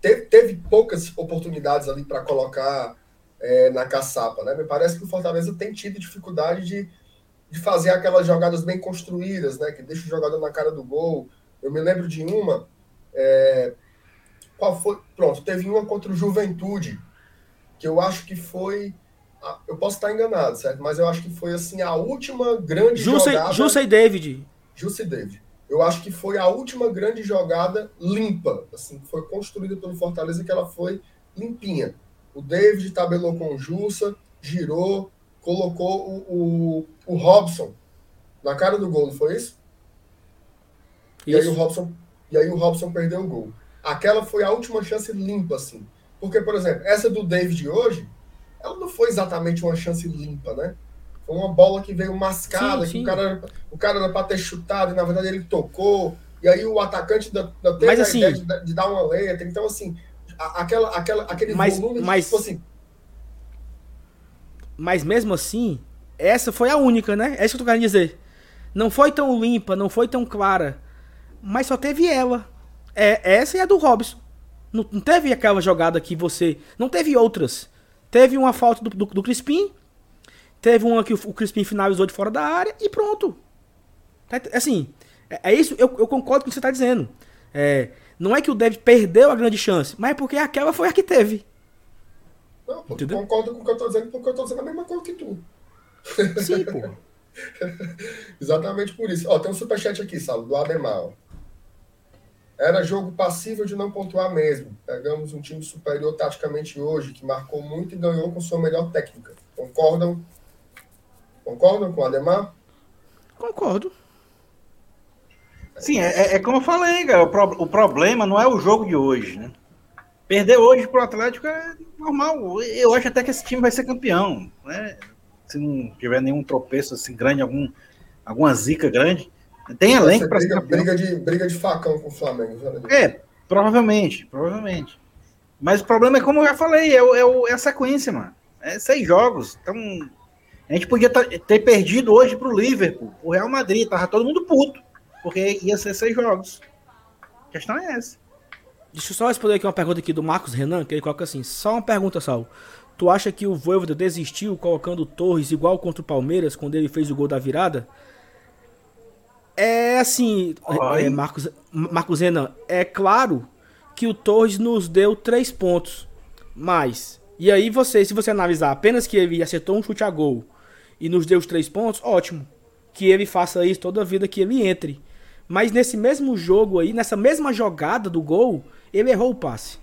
teve, teve poucas oportunidades ali para colocar é, na caçapa. Né? Me parece que o Fortaleza tem tido dificuldade de, de fazer aquelas jogadas bem construídas, né? que deixa o jogador na cara do gol. Eu me lembro de uma. É, qual foi? Pronto, teve uma contra o Juventude, que eu acho que foi. Eu posso estar enganado, certo? Mas eu acho que foi assim a última grande Jussa, jogada. Jussa e David. Jussa e David. Eu acho que foi a última grande jogada limpa, assim, que foi construída pelo Fortaleza, que ela foi limpinha. O David tabelou com o Jussa, girou, colocou o, o, o Robson na cara do gol, não foi isso? isso? E aí o Robson e aí o Robson perdeu o gol. Aquela foi a última chance limpa, assim. Porque, por exemplo, essa do David hoje, ela não foi exatamente uma chance limpa, né? Foi uma bola que veio mascada, sim, que sim. o cara, o cara era para ter chutado, e na verdade ele tocou. E aí o atacante da, da teve mas, a assim, ideia de, de, dar uma letra. Então, assim, aquela, aquela, aquele mas, volume mas, tipo assim. Mas mesmo assim, essa foi a única, né? É isso que eu tô querendo dizer. Não foi tão limpa, não foi tão clara. Mas só teve ela. É, essa e a do Robson. Não, não teve aquela jogada que você. Não teve outras. Teve uma falta do, do, do Crispim. Teve uma que o, o Crispim finalizou de fora da área e pronto. Tá, assim, é, é isso, eu, eu, concordo com o que você está dizendo. É, não é que o David perdeu a grande chance, mas é porque aquela foi a que teve. Não, pô, concordo com o que eu tô dizendo, porque eu tô dizendo a mesma coisa que tu. Sim, pô. *laughs* Exatamente por isso. Ó, tem um superchat aqui, Saulo, do Ademar. Era jogo passível de não pontuar mesmo. Pegamos um time superior taticamente hoje, que marcou muito e ganhou com sua melhor técnica. Concordam? Concordam com o Ademar? Concordo. Sim, é, é, é como eu falei, cara. O, pro, o, problema não é o jogo de hoje, né? Perder hoje pro Atlético é normal. Eu acho até que esse time vai ser campeão, né? Se não tiver nenhum tropeço assim grande, algum, alguma zica grande. Tem elenco para campeão. Briga de, briga de facão com o Flamengo. É, provavelmente, provavelmente. Mas o problema é, como eu já falei, é, é, é a sequência, mano. É seis jogos. Então, a gente podia ter perdido hoje pro Liverpool, o Real Madrid, tava todo mundo puto. Porque ia ser seis jogos. A questão é essa. Deixa eu só responder aqui uma pergunta aqui do Marcos Renan, que ele coloca assim, só uma pergunta, Sal. Tu acha que o Voivoda desistiu colocando Torres igual contra o Palmeiras, quando ele fez o gol da virada? É assim, é, Marcos, Marcos Renan, é claro que o Torres nos deu três pontos. Mas, e aí você, se você analisar apenas que ele acertou um chute a gol e nos deu os três pontos, ótimo. Que ele faça isso toda a vida que ele entre. Mas nesse mesmo jogo aí, nessa mesma jogada do gol, ele errou o passe.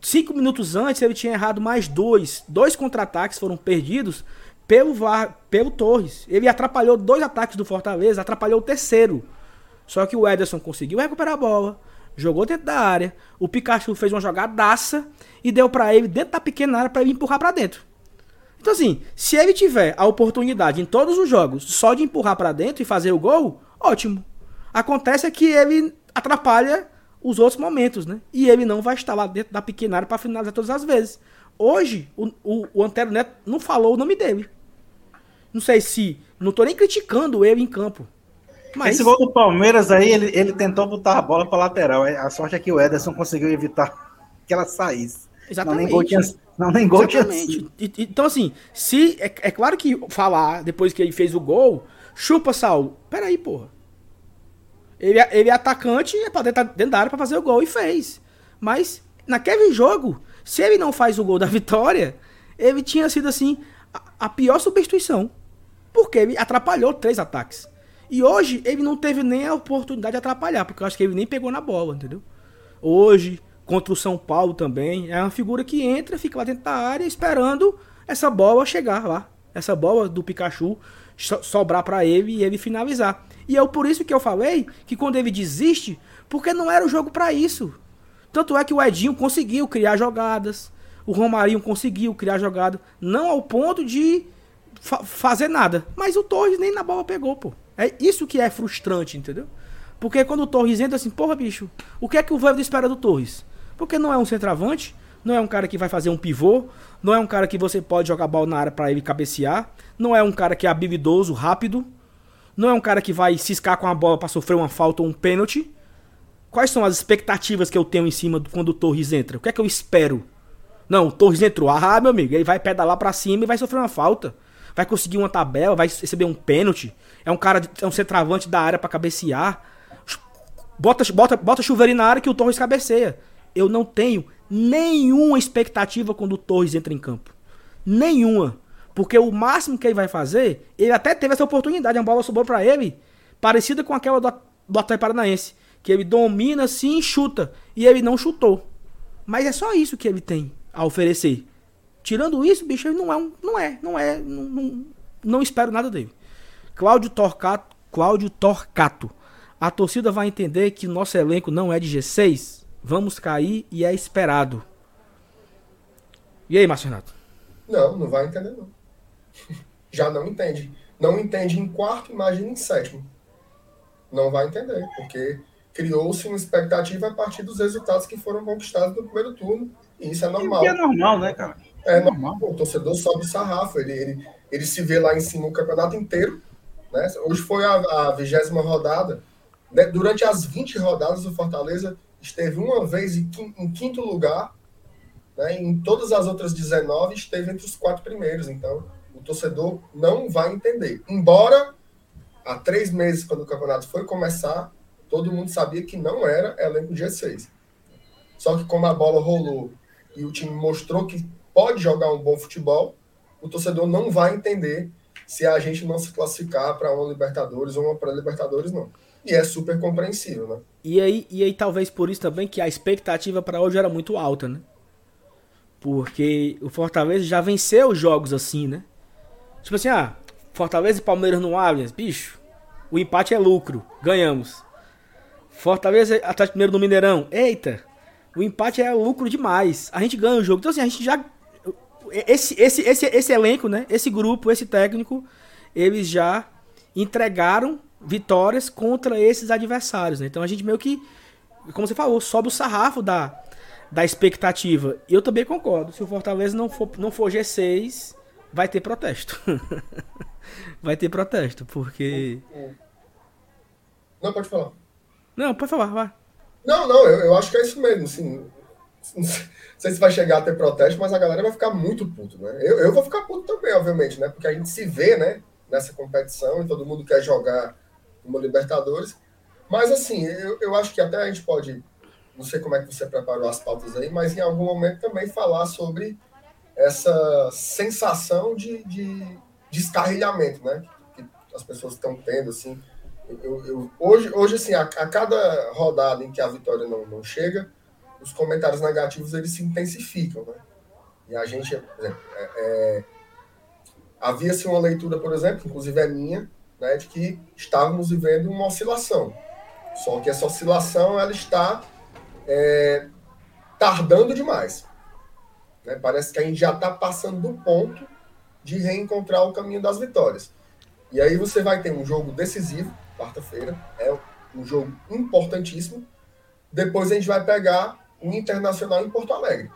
Cinco minutos antes, ele tinha errado mais dois. Dois contra-ataques foram perdidos pelo, VAR, pelo Torres. Ele atrapalhou dois ataques do Fortaleza, atrapalhou o terceiro. Só que o Ederson conseguiu recuperar a bola, jogou dentro da área. O Pikachu fez uma jogadaça e deu para ele dentro da pequena área para ele empurrar para dentro. Então assim, se ele tiver a oportunidade em todos os jogos só de empurrar para dentro e fazer o gol, ótimo. Acontece é que ele atrapalha os outros momentos, né? E ele não vai estar lá dentro da pequena área para finalizar todas as vezes. Hoje, o, o, o Antero Neto não falou o nome dele. Não sei se. Não tô nem criticando ele em campo. Mas... Esse gol do Palmeiras aí, ele, ele tentou botar a bola para lateral. A sorte é que o Ederson conseguiu evitar que ela saísse. Exatamente. Não, nem gol tinha, não, nem gol Exatamente. tinha Então, assim, se. É, é, claro que falar depois que ele fez o gol, chupa, Sal. Peraí, porra. Ele, ele é atacante é pra dentro, dentro da área pra fazer o gol e fez. Mas naquele jogo, se ele não faz o gol da *laughs* vitória, ele tinha sido assim a, a pior substituição. Porque ele atrapalhou três ataques. E hoje ele não teve nem a oportunidade de atrapalhar, porque eu acho que ele nem pegou na bola, entendeu? Hoje, contra o São Paulo também, é uma figura que entra, fica lá dentro da área esperando essa bola chegar lá. Essa bola do Pikachu sobrar para ele e ele finalizar. E é por isso que eu falei que quando ele desiste, porque não era o jogo para isso. Tanto é que o Edinho conseguiu criar jogadas, o Romarinho conseguiu criar jogada, não ao ponto de fa fazer nada. Mas o Torres nem na bola pegou, pô. É isso que é frustrante, entendeu? Porque quando o Torres entra assim, porra, bicho, o que é que o Voivoda espera do Torres? Porque não é um centroavante, não é um cara que vai fazer um pivô, não é um cara que você pode jogar bola na área para ele cabecear, não é um cara que é habilidoso, rápido, não é um cara que vai ciscar com a bola para sofrer uma falta ou um pênalti. Quais são as expectativas que eu tenho em cima do, quando o Torres entra? O que é que eu espero? Não, o Torres entrou. Ah, meu amigo, ele vai pedalar para cima e vai sofrer uma falta. Vai conseguir uma tabela, vai receber um pênalti. É um cara, é um centroavante da área para cabecear. Bota, bota, bota chuveirinho na área que o Torres cabeceia. Eu não tenho nenhuma expectativa quando o Torres entra em campo. Nenhuma. Porque o máximo que ele vai fazer, ele até teve essa oportunidade, uma bola sobrou para ele, parecida com aquela do, do Atlético Paranaense, que ele domina assim e chuta, e ele não chutou. Mas é só isso que ele tem a oferecer. Tirando isso, bicho, ele não é um, não é, não é, não, não, não espero nada dele. Cláudio Torcato, Cláudio Torcato. A torcida vai entender que nosso elenco não é de G6. Vamos cair e é esperado. E aí, Márcio Renato? Não, não vai entender não *laughs* já não entende. Não entende em quarto, imagina em sétimo. Não vai entender, porque criou-se uma expectativa a partir dos resultados que foram conquistados no primeiro turno. E isso é normal. E é normal, né, cara? É, normal. O torcedor sobe o sarrafo, ele, ele, ele se vê lá em cima o campeonato inteiro. Né? Hoje foi a vigésima rodada. Né? Durante as 20 rodadas, o Fortaleza esteve uma vez em quinto lugar. Né? Em todas as outras 19, esteve entre os quatro primeiros. Então, o torcedor não vai entender. Embora há três meses, quando o campeonato foi começar, todo mundo sabia que não era elenco G6. Só que como a bola rolou e o time mostrou que pode jogar um bom futebol, o torcedor não vai entender se a gente não se classificar para uma Libertadores ou uma pré-Libertadores, não. E é super compreensível, né? E aí, e aí talvez por isso também que a expectativa para hoje era muito alta, né? Porque o Fortaleza já venceu jogos assim, né? Tipo assim, ah, Fortaleza e Palmeiras no Allianz, bicho, o empate é lucro, ganhamos. Fortaleza Atlético Mineiro no Mineirão, eita, o empate é lucro demais. A gente ganha o jogo. Então assim, a gente já esse esse esse esse elenco, né? Esse grupo, esse técnico, eles já entregaram vitórias contra esses adversários, né? Então a gente meio que como você falou, sobe o sarrafo da da expectativa. E eu também concordo. Se o Fortaleza não for, não for G6, vai ter protesto. *laughs* vai ter protesto, porque. Não, pode falar. Não, pode falar, vai. Não, não, eu, eu acho que é isso mesmo. Assim, não sei se vai chegar a ter protesto, mas a galera vai ficar muito puto, né? Eu, eu vou ficar puto também, obviamente, né? Porque a gente se vê, né? Nessa competição e todo mundo quer jogar uma Libertadores. Mas, assim, eu, eu acho que até a gente pode não sei como é que você preparou as pautas aí, mas em algum momento também falar sobre essa sensação de, de né? Que as pessoas estão tendo, assim. Eu, eu, hoje, hoje, assim, a, a, cada rodada em que a vitória não, não chega, os comentários negativos eles se intensificam, né? E a gente, é, é, havia-se uma leitura, por exemplo, inclusive é minha, né, de que estávamos vivendo uma oscilação. Só que essa oscilação ela está é, tardando demais. Né? Parece que a gente já está passando do ponto de reencontrar o caminho das vitórias. E aí você vai ter um jogo decisivo, quarta-feira, é um jogo importantíssimo. Depois a gente vai pegar o Internacional em Porto Alegre,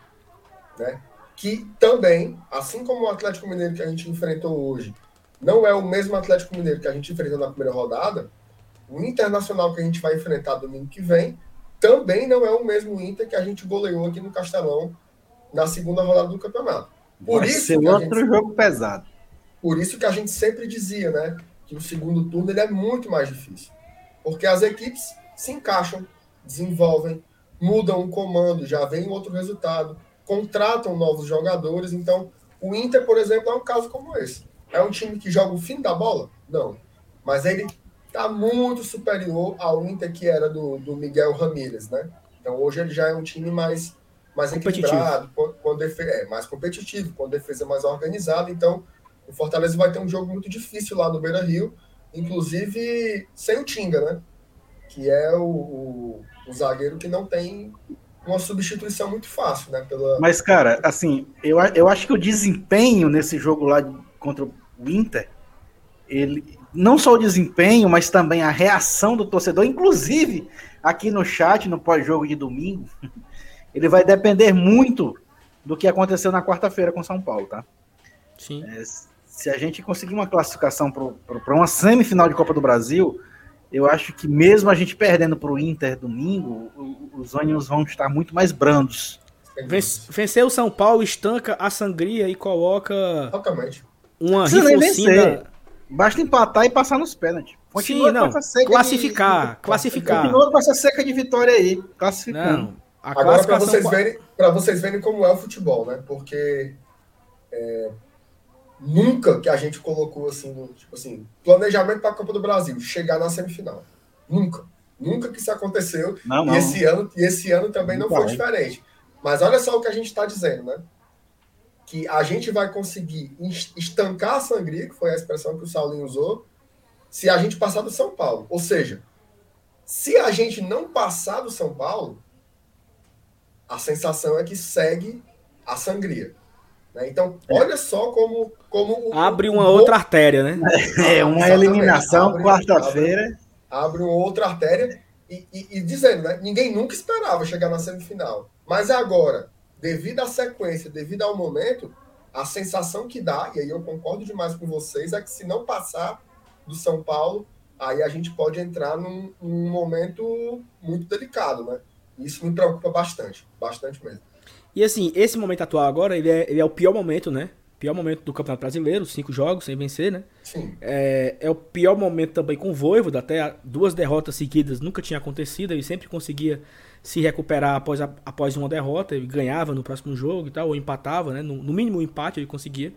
né? que também, assim como o Atlético Mineiro que a gente enfrentou hoje, não é o mesmo Atlético Mineiro que a gente enfrentou na primeira rodada, o Internacional que a gente vai enfrentar domingo que vem também não é o mesmo Inter que a gente goleou aqui no Castelão na segunda rodada do campeonato. Por Vai isso ser outro gente, jogo pesado. Por isso que a gente sempre dizia, né, que o segundo turno ele é muito mais difícil, porque as equipes se encaixam, desenvolvem, mudam o comando, já vem outro resultado, contratam novos jogadores. Então, o Inter, por exemplo, é um caso como esse. É um time que joga o fim da bola? Não. Mas ele está muito superior ao Inter que era do, do Miguel Ramírez, né? Então hoje ele já é um time mais, mais equilibrado, com, com defesa, é, mais competitivo, com defesa mais organizada. Então o Fortaleza vai ter um jogo muito difícil lá no Beira Rio, inclusive sem o Tinga, né? Que é o, o, o zagueiro que não tem uma substituição muito fácil, né? Pela... Mas, cara, assim, eu, eu acho que o desempenho nesse jogo lá contra o Inter, ele, não só o desempenho, mas também a reação do torcedor, inclusive aqui no chat, no pós-jogo de domingo, *laughs* ele vai depender muito do que aconteceu na quarta-feira com São Paulo, tá? Sim. É, se a gente conseguir uma classificação para uma semifinal de Copa do Brasil, eu acho que mesmo a gente perdendo para o Inter domingo, os ânimos vão estar muito mais brandos. Vencer o São Paulo estanca a sangria e coloca Totalmente. uma rifocinda Basta empatar e passar nos pênaltis. Continua Sim, não. classificar, de... classificar. Continua com essa seca de vitória aí, classificando. Não, Agora, para vocês, verem, vocês verem como é o futebol, né? Porque é, nunca que a gente colocou assim, no, tipo assim, planejamento para a Copa do Brasil, chegar na semifinal. Nunca. Nunca que isso aconteceu. Não, não. E, esse ano, e esse ano também não, não foi diferente. Mas olha só o que a gente está dizendo, né? que a gente vai conseguir estancar a sangria, que foi a expressão que o Saulinho usou, se a gente passar do São Paulo. Ou seja, se a gente não passar do São Paulo, a sensação é que segue a sangria. Né? Então, olha só como. como abre uma outra artéria, né? É, uma eliminação quarta-feira. Abre, abre, uma outra artéria. E, e, e dizendo, né? Ninguém nunca esperava chegar na semifinal. Mas agora, devido à sequência, devido ao momento, a sensação que dá, e aí eu concordo demais com vocês, é que se não passar do São Paulo, aí a gente pode entrar num, num momento muito delicado, né? Isso me preocupa bastante, bastante mesmo. E assim, esse momento atual agora, ele é, ele é o pior momento, né? Pior momento do Campeonato Brasileiro, cinco jogos sem vencer, né? Sim. É, é o pior momento também com o Voivoda, até duas derrotas seguidas nunca tinha acontecido, ele sempre conseguia se recuperar após, a, após uma derrota, ele ganhava no próximo jogo e tal, ou empatava, né? No, no mínimo um empate ele conseguia.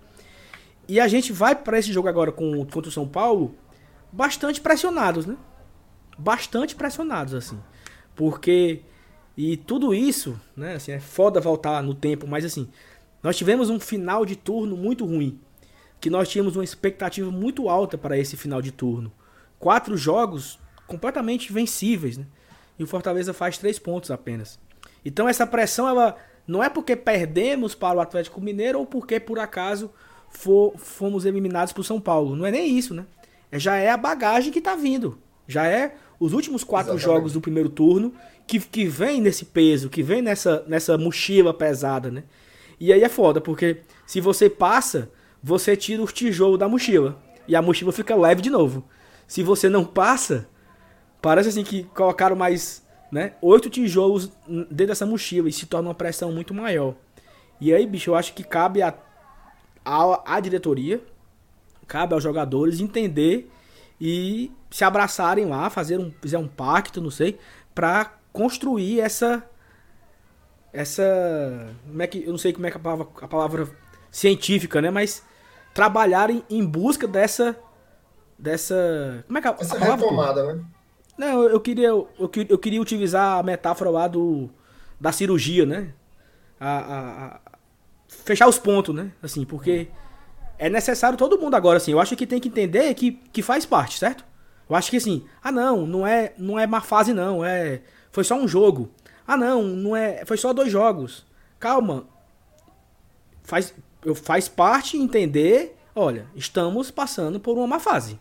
E a gente vai para esse jogo agora com, contra o São Paulo bastante pressionados, né? bastante pressionados, assim. Porque. E tudo isso, né? Assim, é foda voltar no tempo, mas assim, nós tivemos um final de turno muito ruim. Que nós tínhamos uma expectativa muito alta para esse final de turno. Quatro jogos completamente vencíveis, né? E o Fortaleza faz três pontos apenas. Então essa pressão, ela não é porque perdemos para o Atlético Mineiro ou porque por acaso for, fomos eliminados para o São Paulo. Não é nem isso, né? É, já é a bagagem que está vindo. Já é os últimos quatro Exatamente. jogos do primeiro turno que, que vem nesse peso, que vem nessa, nessa mochila pesada, né? E aí é foda, porque se você passa, você tira os tijolos da mochila. E a mochila fica leve de novo. Se você não passa, parece assim que colocaram mais né, oito tijolos dentro dessa mochila e se torna uma pressão muito maior. E aí, bicho, eu acho que cabe a, a, a diretoria, cabe aos jogadores entender e se abraçarem lá, fazer um, fizer um pacto, não sei, para construir essa essa como é que eu não sei como é que a palavra, a palavra científica, né, mas trabalharem em busca dessa dessa como é que a, essa a palavra, retomada, né? Não, eu queria eu, eu queria utilizar a metáfora lá do da cirurgia, né? A, a, a fechar os pontos, né? Assim, porque é necessário todo mundo agora, assim. Eu acho que tem que entender que, que faz parte, certo? Eu acho que assim, ah não, não é, não é má fase não, é foi só um jogo. Ah não, não é, foi só dois jogos. Calma. Faz faz parte entender, olha, estamos passando por uma má fase.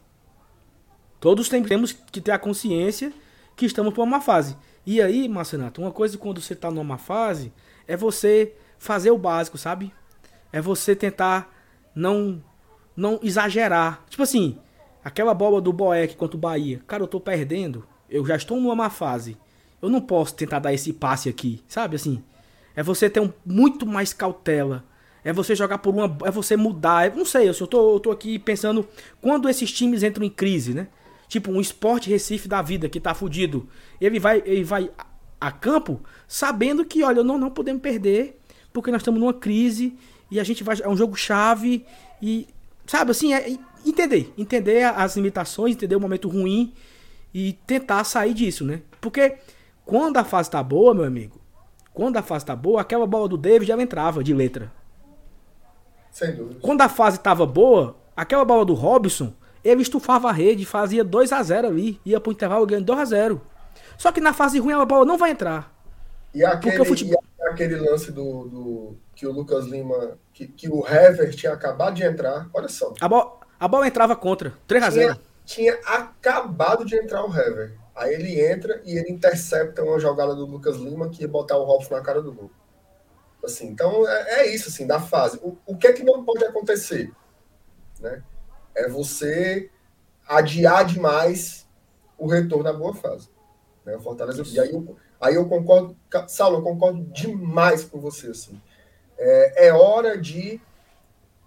Todos temos que ter a consciência que estamos por uma má fase. E aí, Marcenato, uma coisa quando você está numa fase é você fazer o básico, sabe? É você tentar não não exagerar. Tipo assim, Aquela bola do Boeck contra o Bahia. Cara, eu tô perdendo. Eu já estou numa má fase. Eu não posso tentar dar esse passe aqui, sabe assim? É você ter um, muito mais cautela. É você jogar por uma. É você mudar. É, não sei, eu, tô, eu tô aqui pensando quando esses times entram em crise, né? Tipo, um esporte Recife da vida que tá fudido. Ele vai, ele vai a campo sabendo que, olha, não, não podemos perder, porque nós estamos numa crise e a gente vai. É um jogo chave e. Sabe assim, é, entender, entender as limitações, entender o momento ruim e tentar sair disso, né? Porque quando a fase tá boa, meu amigo, quando a fase tá boa, aquela bola do David já entrava de letra. Sem dúvida. Quando a fase tava boa, aquela bola do Robson, ele estufava a rede, fazia 2 a 0 ali, ia pro intervalo ganhando 2 a 0 Só que na fase ruim a bola não vai entrar. E aquele, futebol... e aquele lance do, do, que o Lucas Lima, que, que o Hever tinha acabado de entrar, olha só. A bola, a bola entrava contra. 3 a 0 tinha, tinha acabado de entrar o Hever. Aí ele entra e ele intercepta uma jogada do Lucas Lima que ia botar o Robson na cara do gol. Assim, então é, é isso, assim, da fase. O, o que é que não pode acontecer? Né? É você adiar demais o retorno da boa fase. Né? O Fortaleza. E aí eu, aí eu concordo, Saulo, eu concordo demais com você. Assim. É, é hora de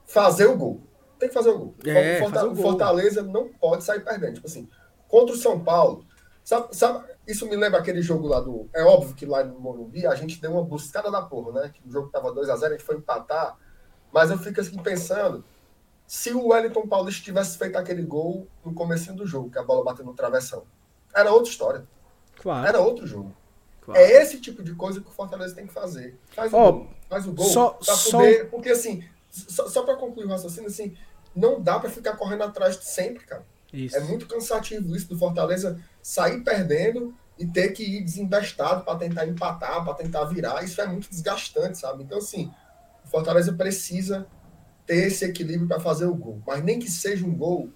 fazer o gol tem que fazer o gol. É, Fortaleza, o Fortaleza não pode sair perdendo. Tipo assim, contra o São Paulo, sabe, sabe, isso me lembra aquele jogo lá do. É óbvio que lá no Morumbi a gente deu uma buscada da porra, né? Que o jogo tava 2x0, a, gente foi empatar. Mas eu fico assim pensando, se o Wellington Paulista tivesse feito aquele gol no começo do jogo, que a bola bateu no travessão, era outra história. Claro. Era outro jogo. Claro. É esse tipo de coisa que o Fortaleza tem que fazer. Faz o oh, gol. Faz o gol. Só, pra poder, só... Porque assim, só, só para concluir o raciocínio, assim, não dá para ficar correndo atrás de sempre, cara. Isso. É muito cansativo isso do Fortaleza sair perdendo e ter que ir desembestado para tentar empatar, para tentar virar. Isso é muito desgastante, sabe? Então, assim, o Fortaleza precisa ter esse equilíbrio para fazer o gol. Mas nem que seja um gol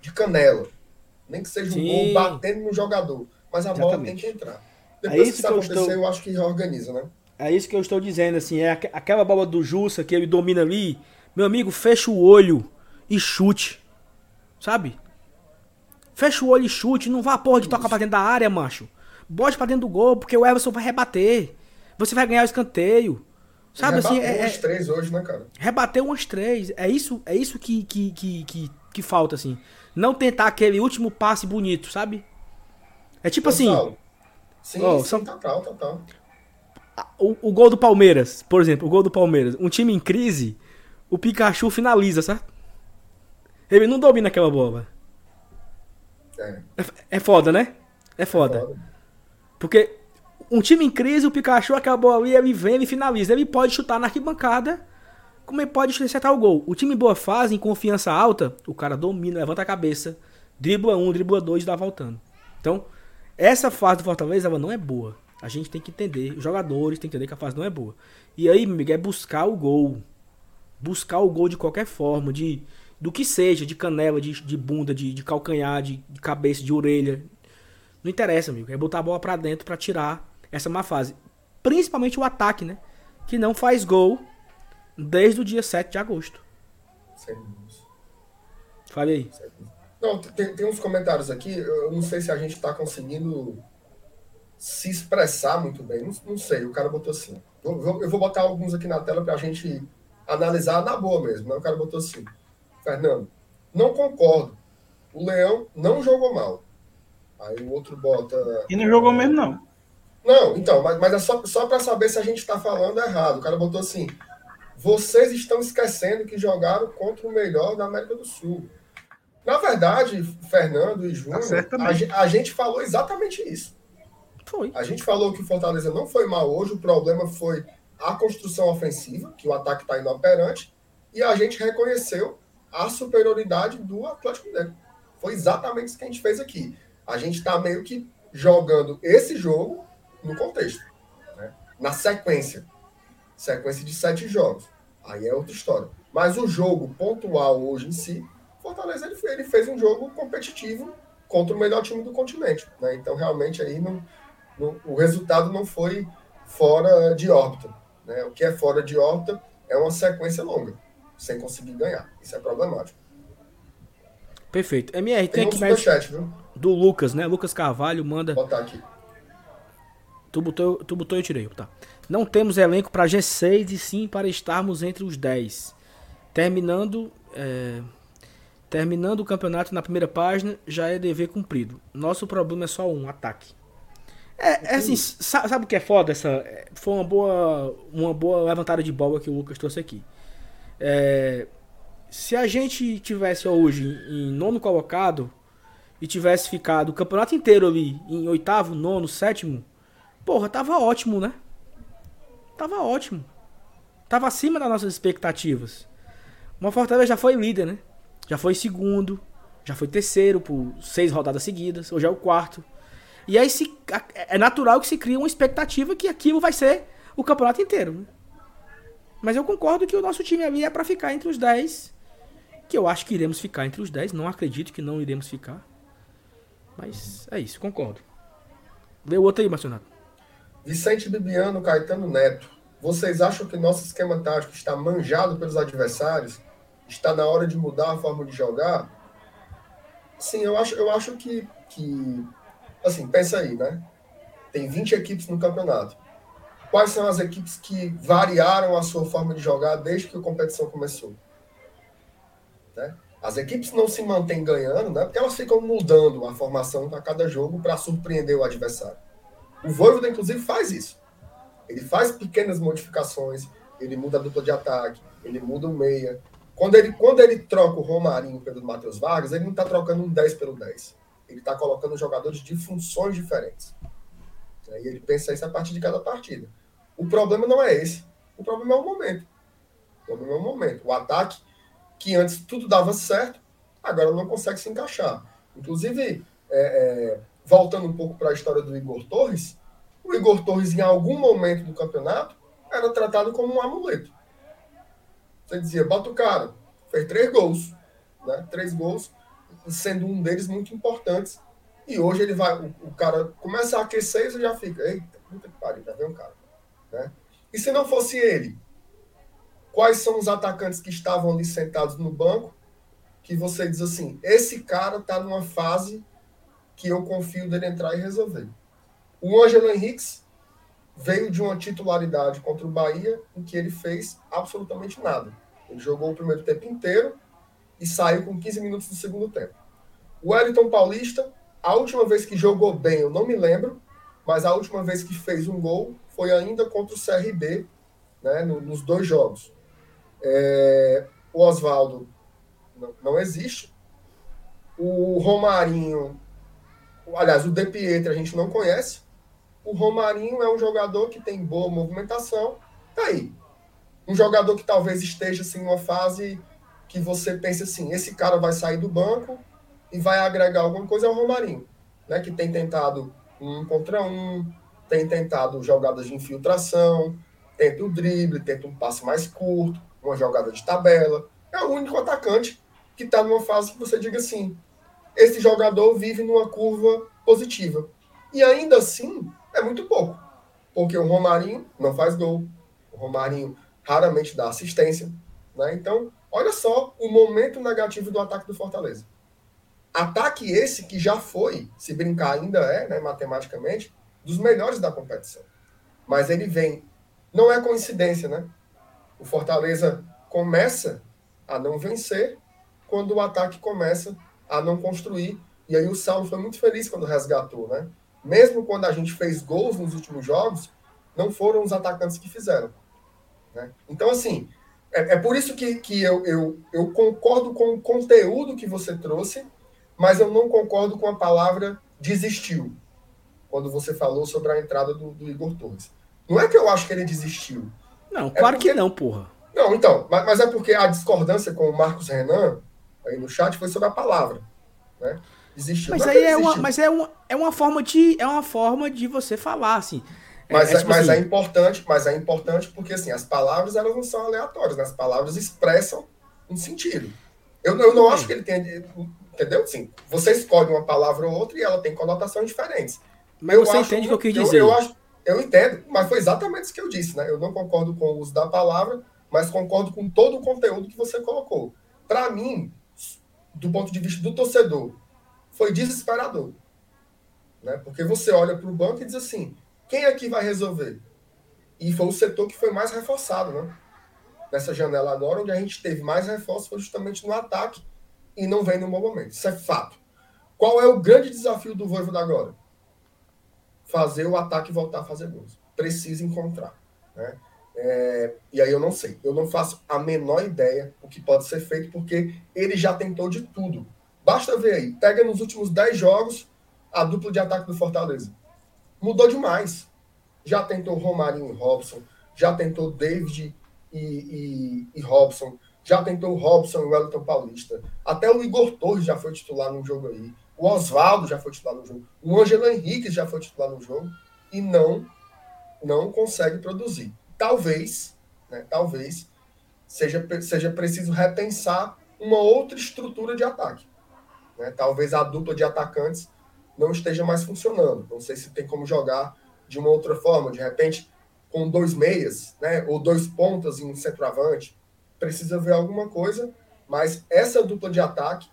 de canela. Nem que seja Sim. um gol batendo no jogador. Mas a Exatamente. bola tem que entrar. É Depois é isso que isso acontecer, eu, estou... eu acho que reorganiza, né? É isso que eu estou dizendo, assim, é aquela bola do Jussa que ele domina ali. Meu amigo, fecha o olho e chute. Sabe? Fecha o olho e chute. Não vá porra de tocar pra dentro da área, macho. Bote pra dentro do gol, porque o Everson vai rebater. Você vai ganhar o escanteio. Sabe assim? É, umas três hoje, né, cara? Rebateu umas três. É isso, é isso que, que, que, que, que falta, assim. Não tentar aquele último passe bonito, sabe? É tipo total. assim. Sim, ó, sim, são... total, total. O, o gol do Palmeiras, por exemplo, o gol do Palmeiras. Um time em crise, o Pikachu finaliza, certo? Ele não domina aquela bola. É. é. Foda, né? É foda. É foda. Porque um time em crise, o Pikachu acabou ali, ele vem, ele finaliza. Ele pode chutar na arquibancada, como ele pode acertar o gol. O time em boa fase, em confiança alta, o cara domina, levanta a cabeça, dribla um, dribla dois e dá voltando. Então, essa fase do Fortaleza ela não é boa. A gente tem que entender, os jogadores têm que entender que a fase não é boa. E aí, meu amigo, é buscar o gol. Buscar o gol de qualquer forma, de do que seja, de canela, de, de bunda, de, de calcanhar, de, de cabeça, de orelha. Não interessa, amigo. É botar a bola pra dentro pra tirar essa má fase. Principalmente o ataque, né? Que não faz gol desde o dia 7 de agosto. Fale aí. Não, tem, tem uns comentários aqui. Eu não sei se a gente tá conseguindo se expressar muito bem. Não, não sei, o cara botou assim. Eu, eu vou botar alguns aqui na tela pra gente analisar na boa mesmo. Né? O cara botou assim. Fernando, não concordo. O Leão não jogou mal. Aí o outro bota. E não jogou mesmo, não. Não, então, mas, mas é só, só para saber se a gente está falando errado. O cara botou assim: vocês estão esquecendo que jogaram contra o melhor da América do Sul. Na verdade, Fernando e Júnior, tá a, a, gente falou exatamente isso. Foi. A gente falou que o Fortaleza não foi mal hoje, o problema foi a construção ofensiva, que o ataque está inoperante, e a gente reconheceu a superioridade do Atlético Mineiro. Foi exatamente isso que a gente fez aqui. A gente está meio que jogando esse jogo no contexto, né? na sequência. Sequência de sete jogos. Aí é outra história. Mas o jogo pontual hoje em si, Fortaleza ele, ele fez um jogo competitivo contra o melhor time do continente. Né? Então, realmente, aí não, não, o resultado não foi fora de órbita. Né? O que é fora de órbita é uma sequência longa sem conseguir ganhar. Isso é problemático. Perfeito. MR, tem, tem aqui mais chat, viu? do Lucas, né? Lucas Carvalho manda. Botar aqui. Tu botou, tu botou eu tirei, tá. Não temos elenco para G6 e sim para estarmos entre os 10. Terminando, é, terminando o campeonato na primeira página já é dever cumprido. Nosso problema é só um ataque. É, é assim, sabe o que é foda? Essa, é, foi uma boa, uma boa levantada de bola que o Lucas trouxe aqui. É, se a gente tivesse hoje em nono colocado e tivesse ficado o campeonato inteiro ali em oitavo, nono, sétimo, porra, tava ótimo, né? Tava ótimo. Tava acima das nossas expectativas. Uma Fortaleza já foi líder, né? Já foi segundo, já foi terceiro por seis rodadas seguidas, hoje é o quarto. E aí se, é natural que se cria uma expectativa que aquilo vai ser o campeonato inteiro. Né? Mas eu concordo que o nosso time ali é para ficar entre os 10. Que eu acho que iremos ficar entre os 10. Não acredito que não iremos ficar. Mas é isso, concordo. Vê o outro aí, Marcionato. Vicente Bibiano, Caetano Neto. Vocês acham que nosso esquema tático está manjado pelos adversários? Está na hora de mudar a forma de jogar? Sim, eu acho, eu acho que, que. Assim, pensa aí, né? Tem 20 equipes no campeonato quais são as equipes que variaram a sua forma de jogar desde que a competição começou. Né? As equipes não se mantêm ganhando, né? porque elas ficam mudando a formação a cada jogo para surpreender o adversário. O Voivoda, inclusive, faz isso. Ele faz pequenas modificações, ele muda a dupla de ataque, ele muda o meia. Quando ele, quando ele troca o Romarinho pelo Matheus Vargas, ele não está trocando um 10 pelo 10. Ele está colocando jogadores de funções diferentes. E ele pensa isso a partir de cada partida. O problema não é esse. O problema é o momento. O problema é o momento. O ataque, que antes tudo dava certo, agora não consegue se encaixar. Inclusive, é, é, voltando um pouco para a história do Igor Torres, o Igor Torres, em algum momento do campeonato, era tratado como um amuleto. Você dizia, bota o cara, fez três gols, né? três gols, sendo um deles muito importantes. E hoje ele vai, o, o cara começa a aquecer e você já fica, eita, puta que pariu, já vem um cara. Né? E se não fosse ele, quais são os atacantes que estavam ali sentados no banco que você diz assim, esse cara está numa fase que eu confio dele entrar e resolver. O Ângelo Henriques veio de uma titularidade contra o Bahia em que ele fez absolutamente nada. Ele jogou o primeiro tempo inteiro e saiu com 15 minutos do segundo tempo. O Wellington Paulista, a última vez que jogou bem, eu não me lembro, mas a última vez que fez um gol foi ainda contra o CRB, né, nos dois jogos. É, o Oswaldo não, não, existe. O Romarinho aliás, o De Pietro a gente não conhece. O Romarinho é um jogador que tem boa movimentação. Tá aí. Um jogador que talvez esteja assim, numa fase que você pense assim: esse cara vai sair do banco e vai agregar alguma coisa é o Romarinho, né? Que tem tentado um contra um, tem tentado jogadas de infiltração, tenta o drible, tenta um passe mais curto, uma jogada de tabela. É o único atacante que está numa fase que você diga assim: esse jogador vive numa curva positiva. E ainda assim, é muito pouco. Porque o Romarinho não faz gol. O Romarinho raramente dá assistência. Né? Então, olha só o momento negativo do ataque do Fortaleza. Ataque esse que já foi, se brincar ainda é, né, matematicamente, dos melhores da competição. Mas ele vem. Não é coincidência, né? O Fortaleza começa a não vencer quando o ataque começa a não construir. E aí o Saulo foi muito feliz quando resgatou, né? Mesmo quando a gente fez gols nos últimos jogos, não foram os atacantes que fizeram. Né? Então, assim, é, é, por isso que, que eu, eu, eu concordo com o conteúdo que você trouxe, mas eu não concordo com a palavra desistiu, quando você falou sobre a entrada do, do Igor Torres. Não é que eu acho que ele desistiu. Não, claro é porque... que não, porra. Não, então, mas, mas, é porque a discordância com o Marcos Renan aí no chat foi sobre a palavra, né? Existiu. Mas aí é uma, mas é uma, é uma forma de é uma forma de você falar assim. É, mas, é, é, tipo mas assim, é importante, mas é importante porque assim, as palavras elas não são aleatórias, né? as palavras expressam um sentido. Eu, eu não acho que ele tenha, entendeu? Assim, você escolhe uma palavra ou outra e ela tem conotações diferentes. Mas eu você acho, entende o que eu quis dizer? Eu, eu, acho, eu entendo, mas foi exatamente isso que eu disse, né? Eu não concordo com o uso da palavra, mas concordo com todo o conteúdo que você colocou. Para mim, do ponto de vista do torcedor, foi desesperador. Né? Porque você olha para o banco e diz assim: quem aqui vai resolver? E foi o setor que foi mais reforçado, né? Nessa janela agora, onde a gente teve mais reforço foi justamente no ataque e não vem no bom momento. Isso é fato. Qual é o grande desafio do Voivoda agora? Fazer o ataque voltar a fazer gols. Precisa encontrar. Né? É, e aí eu não sei. Eu não faço a menor ideia o que pode ser feito, porque ele já tentou de tudo. Basta ver aí. Pega nos últimos 10 jogos a dupla de ataque do Fortaleza. Mudou demais. Já tentou Romarinho e Robson, já tentou David e, e, e Robson, já tentou Robson e Wellington Paulista. Até o Igor Torres já foi titular num jogo aí. O Oswaldo já foi titular no jogo. O Ângelo Henrique já foi titular no jogo. E não, não consegue produzir talvez, né, talvez, seja, seja preciso repensar uma outra estrutura de ataque. Né? Talvez a dupla de atacantes não esteja mais funcionando. Não sei se tem como jogar de uma outra forma, de repente com dois meias, né, ou dois pontas em um centroavante. Precisa ver alguma coisa, mas essa dupla de ataque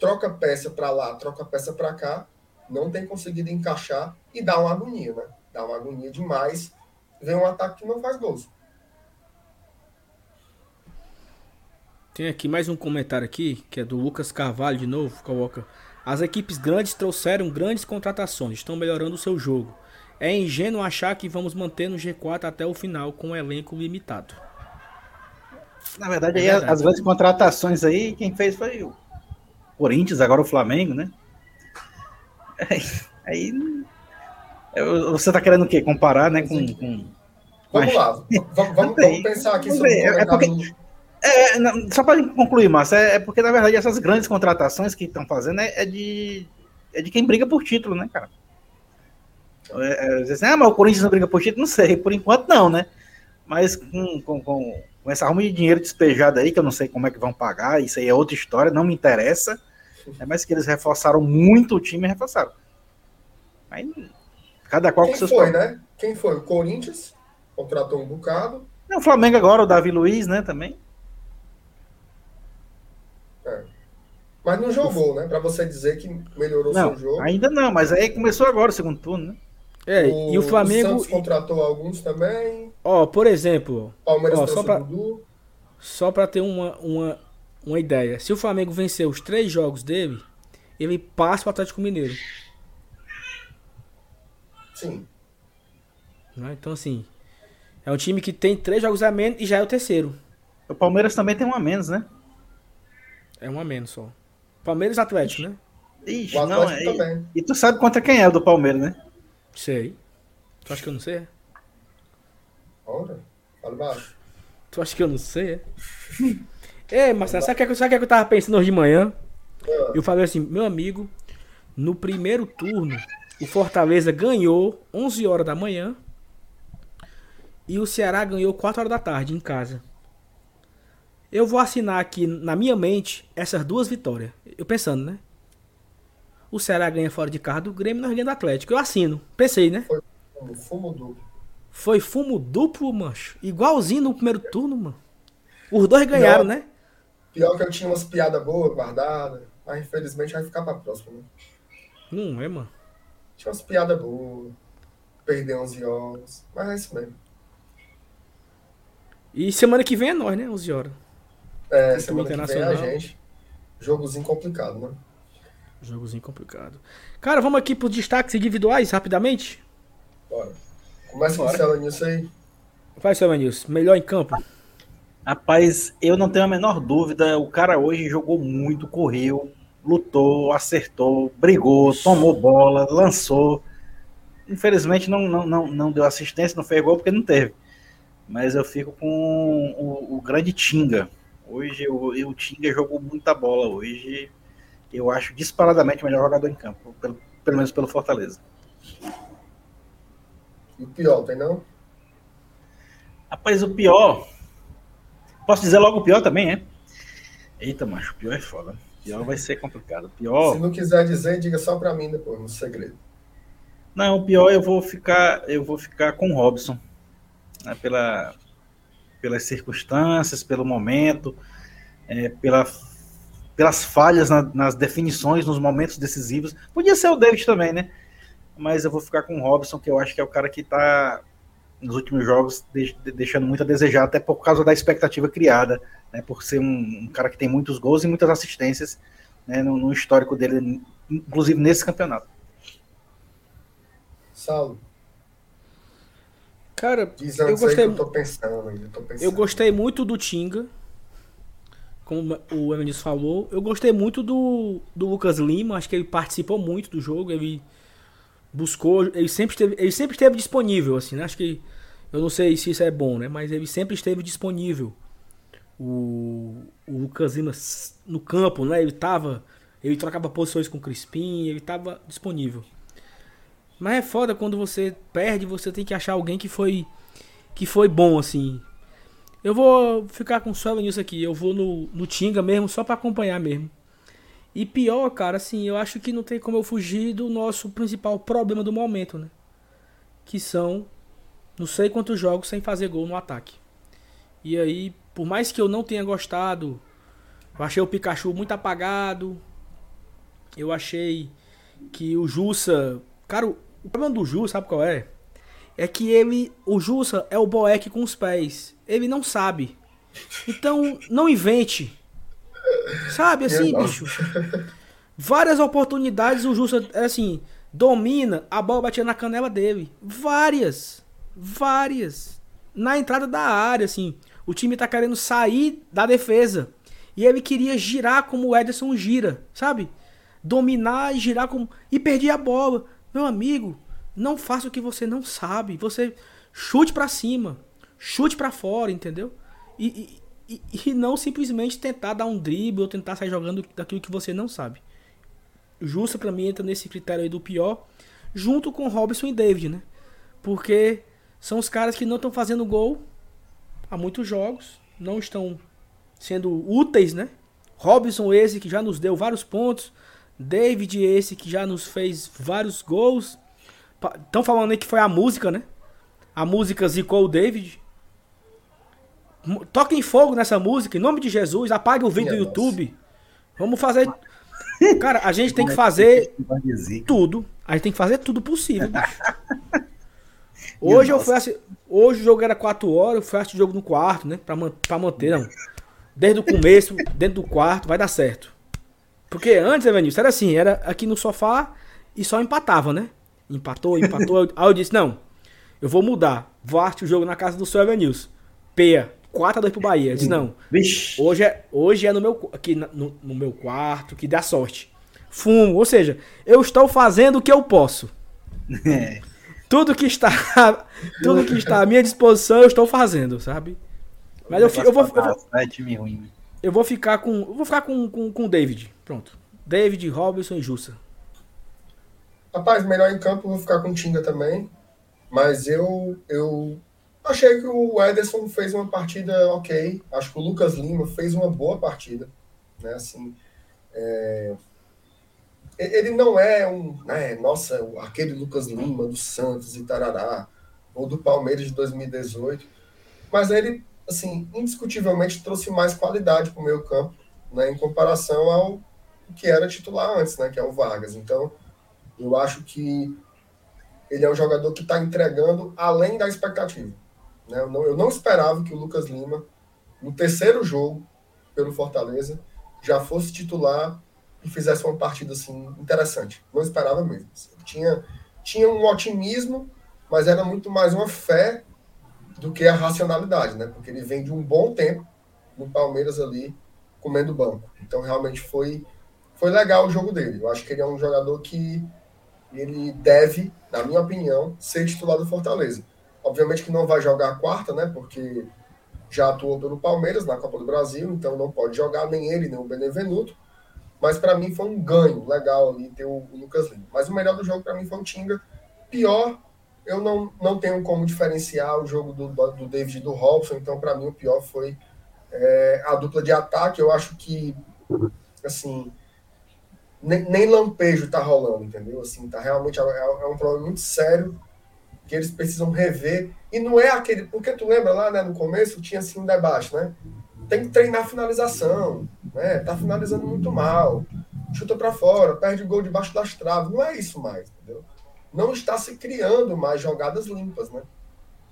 troca peça para lá, troca peça para cá, não tem conseguido encaixar e dá uma agonia, né? Dá uma agonia demais vem um ataque que não faz gols. Tem aqui mais um comentário aqui, que é do Lucas Carvalho de novo, coloca. As equipes grandes trouxeram grandes contratações, estão melhorando o seu jogo. É ingênuo achar que vamos manter no G4 até o final com um elenco limitado. Na verdade, é verdade. as grandes contratações aí, quem fez foi o Corinthians, agora o Flamengo, né? Aí você está querendo o quê? Comparar, né? Com, com... Vamos lá, vamos, vamos, vamos pensar aqui sobre o é porque, é, Só para concluir, Márcio, é, é, porque na verdade essas grandes contratações que estão fazendo é, é, de, é de quem briga por título, né, cara? É, é, assim, ah, mas o Corinthians não briga por título? Não sei, por enquanto não, né? Mas com, com, com, com essa arma de dinheiro despejada aí, que eu não sei como é que vão pagar, isso aí é outra história, não me interessa. É mais que eles reforçaram muito o time, reforçaram. Mas Cada qual Quem com seus foi, né? Quem foi? O Corinthians contratou um bocado. É, o Flamengo agora, o Davi Luiz, né, também. É. Mas não jogou, né? Para você dizer que melhorou não, seu jogo. Ainda não, mas aí começou agora o segundo turno, né? É, o, e o Flamengo. O Santos contratou alguns também. Ó, por exemplo. Palmeiras ó, só pra, só para ter uma, uma, uma ideia. Se o Flamengo vencer os três jogos dele, ele passa o Atlético Mineiro. Sim. Né? Então, assim, é um time que tem três jogos a menos e já é o terceiro. O Palmeiras também tem um a menos, né? É um a menos só. Palmeiras Atlético, né? Ixi, o não, é... também. E tu sabe contra quem é o do Palmeiras, né? Sei. Tu acha que eu não sei? Ora, fala baixo. Tu acha que eu não sei? É, *laughs* é Marcelo, sabe o que, sabe que eu tava pensando hoje de manhã? É. Eu falei assim, meu amigo, no primeiro turno, o Fortaleza ganhou 11 horas da manhã e o Ceará ganhou 4 horas da tarde em casa. Eu vou assinar aqui na minha mente essas duas vitórias. Eu pensando, né? O Ceará ganha fora de casa do Grêmio, nós ganhamos do Atlético. Eu assino. Pensei, né? Foi fumo duplo. Foi fumo duplo, mancho. Igualzinho no primeiro turno, mano. Os dois ganharam, pior, né? Pior que eu tinha umas piadas boas guardadas. Mas infelizmente vai ficar pra próxima, né? Não é, mano. Tinha umas piadas boas. Perder 11 jogos. Mas é isso mesmo. E semana que vem é nós, né? 11 horas. É, semana que vem é a gente. Jogozinho complicado, né? Jogozinho complicado. Cara, vamos aqui pros destaques individuais, rapidamente? Bora. Começa com o Cela News aí. Vai, Cela News. Melhor em campo. Rapaz, eu não tenho a menor dúvida. O cara hoje jogou muito, correu, lutou, acertou, brigou, tomou bola, lançou. Infelizmente não, não, não, não deu assistência, não fez gol porque não teve. Mas eu fico com o, o grande Tinga. Hoje o, o Tinga jogou muita bola hoje. Eu acho disparadamente o melhor jogador em campo, pelo, pelo menos pelo Fortaleza. E o pior, tem não? Rapaz, o pior. Posso dizer logo o pior também, é? Eita, macho, o pior é foda. Pior vai ser complicado. Pior. Se não quiser dizer, diga só pra mim depois, no segredo. Não, o pior eu vou ficar, eu vou ficar com o Robson. Né, pela, pelas circunstâncias, pelo momento, é, pela, pelas falhas na, nas definições, nos momentos decisivos. Podia ser o David também, né? Mas eu vou ficar com o Robson, que eu acho que é o cara que está nos últimos jogos deixando muito a desejar, até por causa da expectativa criada, né? Por ser um, um cara que tem muitos gols e muitas assistências né, no, no histórico dele, inclusive nesse campeonato. Saulo. Cara, eu gostei, eu, pensando, eu, pensando. eu gostei muito do Tinga. Como o Emilis falou. Eu gostei muito do, do Lucas Lima. Acho que ele participou muito do jogo. Ele buscou. Ele sempre esteve, ele sempre esteve disponível, assim, né? Acho que. Eu não sei se isso é bom, né? Mas ele sempre esteve disponível. O, o Lucas Lima no campo, né? Ele tava. Ele trocava posições com o Crispim, ele tava disponível. Mas é foda quando você perde, você tem que achar alguém que foi que foi bom assim. Eu vou ficar com só nisso aqui. Eu vou no, no Tinga mesmo, só para acompanhar mesmo. E pior, cara, assim, eu acho que não tem como eu fugir do nosso principal problema do momento, né? Que são não sei quantos jogos sem fazer gol no ataque. E aí, por mais que eu não tenha gostado, eu achei o Pikachu muito apagado. Eu achei que o Jussa. Cara, o problema do Jussa, sabe qual é? É que ele. O Jussa é o Boeck com os pés. Ele não sabe. Então, não invente. Sabe assim, bicho? Várias oportunidades o Jussa, é assim, domina, a bola batia na canela dele. Várias. Várias. Na entrada da área, assim. O time tá querendo sair da defesa. E ele queria girar como o Ederson gira, sabe? Dominar e girar como. E perdia a bola. Meu amigo, não faça o que você não sabe. Você chute para cima, chute para fora, entendeu? E, e, e, não simplesmente tentar dar um drible ou tentar sair jogando daquilo que você não sabe. Justa para mim entra nesse critério aí do pior, junto com Robson e David, né? Porque são os caras que não estão fazendo gol há muitos jogos, não estão sendo úteis, né? Robson esse que já nos deu vários pontos, David, esse que já nos fez vários gols. Estão falando aí que foi a música, né? A música zicou o David. Toquem fogo nessa música, em nome de Jesus. Apague o vídeo do YouTube. Vamos fazer. *laughs* Cara, a gente tem que fazer tudo. A gente tem que fazer tudo possível. *laughs* Hoje eu fui assistir, Hoje o jogo era 4 horas, eu fui assistir o jogo no quarto, né? Pra, pra manter, não. Desde o começo, *laughs* dentro do quarto, vai dar certo. Porque antes, Evanilson, era assim, era aqui no sofá e só empatava, né? Empatou, empatou. aí eu disse, não, eu vou mudar. Vou assistir o jogo na casa do seu Evanilson. Peia, 4x2 pro Bahia. Eu disse, não. Vixe. Hoje é, hoje é no meu, aqui no, no meu quarto, que dá sorte. fumo. Ou seja, eu estou fazendo o que eu posso. É. Tudo que está, *laughs* tudo que está à minha disposição eu estou fazendo, sabe? Mas eu, eu vou, eu vou, É eu vou ficar com, eu vou ficar com, com, com o David. Pronto. David, Robinson e Jussa. Rapaz, melhor em campo eu vou ficar com o Tinga também. Mas eu, eu achei que o Ederson fez uma partida ok. Acho que o Lucas Lima fez uma boa partida. Né? Assim, é, Ele não é um. Né, nossa, aquele Lucas Lima do Santos e Tarará, ou do Palmeiras de 2018. Mas ele, assim, indiscutivelmente trouxe mais qualidade para o meio campo, né, em comparação ao que era titular antes, né, que é o Vargas. Então, eu acho que ele é um jogador que está entregando além da expectativa. Né? Eu, não, eu não esperava que o Lucas Lima, no terceiro jogo pelo Fortaleza, já fosse titular e fizesse uma partida assim interessante. Não esperava mesmo. Tinha, tinha um otimismo, mas era muito mais uma fé do que a racionalidade, né? Porque ele vem de um bom tempo no Palmeiras ali comendo banco. Então realmente foi foi legal o jogo dele. Eu acho que ele é um jogador que ele deve, na minha opinião, ser titular do Fortaleza. Obviamente que não vai jogar a quarta, né? Porque já atuou pelo Palmeiras na Copa do Brasil, então não pode jogar nem ele, nem o Benevenuto. Mas para mim foi um ganho legal ali ter o, Lucas Lima. Mas o melhor do jogo para mim foi o Tinga. Pior, eu não, não tenho como diferenciar o jogo do, do David e do Robson, então para mim o pior foi é, a dupla de ataque. Eu acho que, assim, nem, nem lampejo tá rolando, entendeu? Assim, tá realmente é, é um problema muito sério que eles precisam rever. E não é aquele. Porque tu lembra lá, né, no começo, tinha assim um né? Tem que treinar finalização, né? Tá finalizando muito mal, chuta para fora, perde gol debaixo das traves. Não é isso mais, entendeu? Não está se criando mais jogadas limpas, né?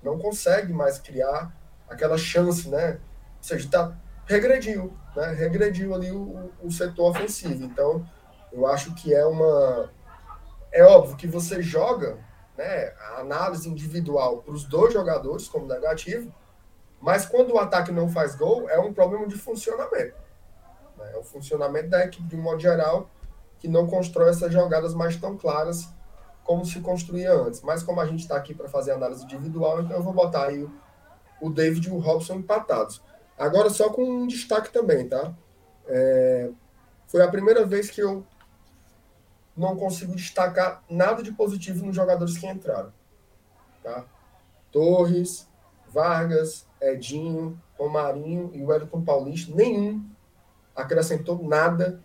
Não consegue mais criar aquela chance, né? Ou seja, tá, regrediu, né? Regrediu ali o, o setor ofensivo. Então, eu acho que é uma. É óbvio que você joga né, a análise individual para os dois jogadores como negativo, mas quando o ataque não faz gol, é um problema de funcionamento. Né? É o funcionamento da equipe de um modo geral que não constrói essas jogadas mais tão claras como se construía antes. Mas como a gente está aqui para fazer análise individual, então eu vou botar aí o, o David e o Robson empatados. Agora só com um destaque também, tá? É, foi a primeira vez que eu não consigo destacar nada de positivo nos jogadores que entraram. Tá? Torres, Vargas, Edinho, Romarinho e Wellington Paulista, nenhum acrescentou nada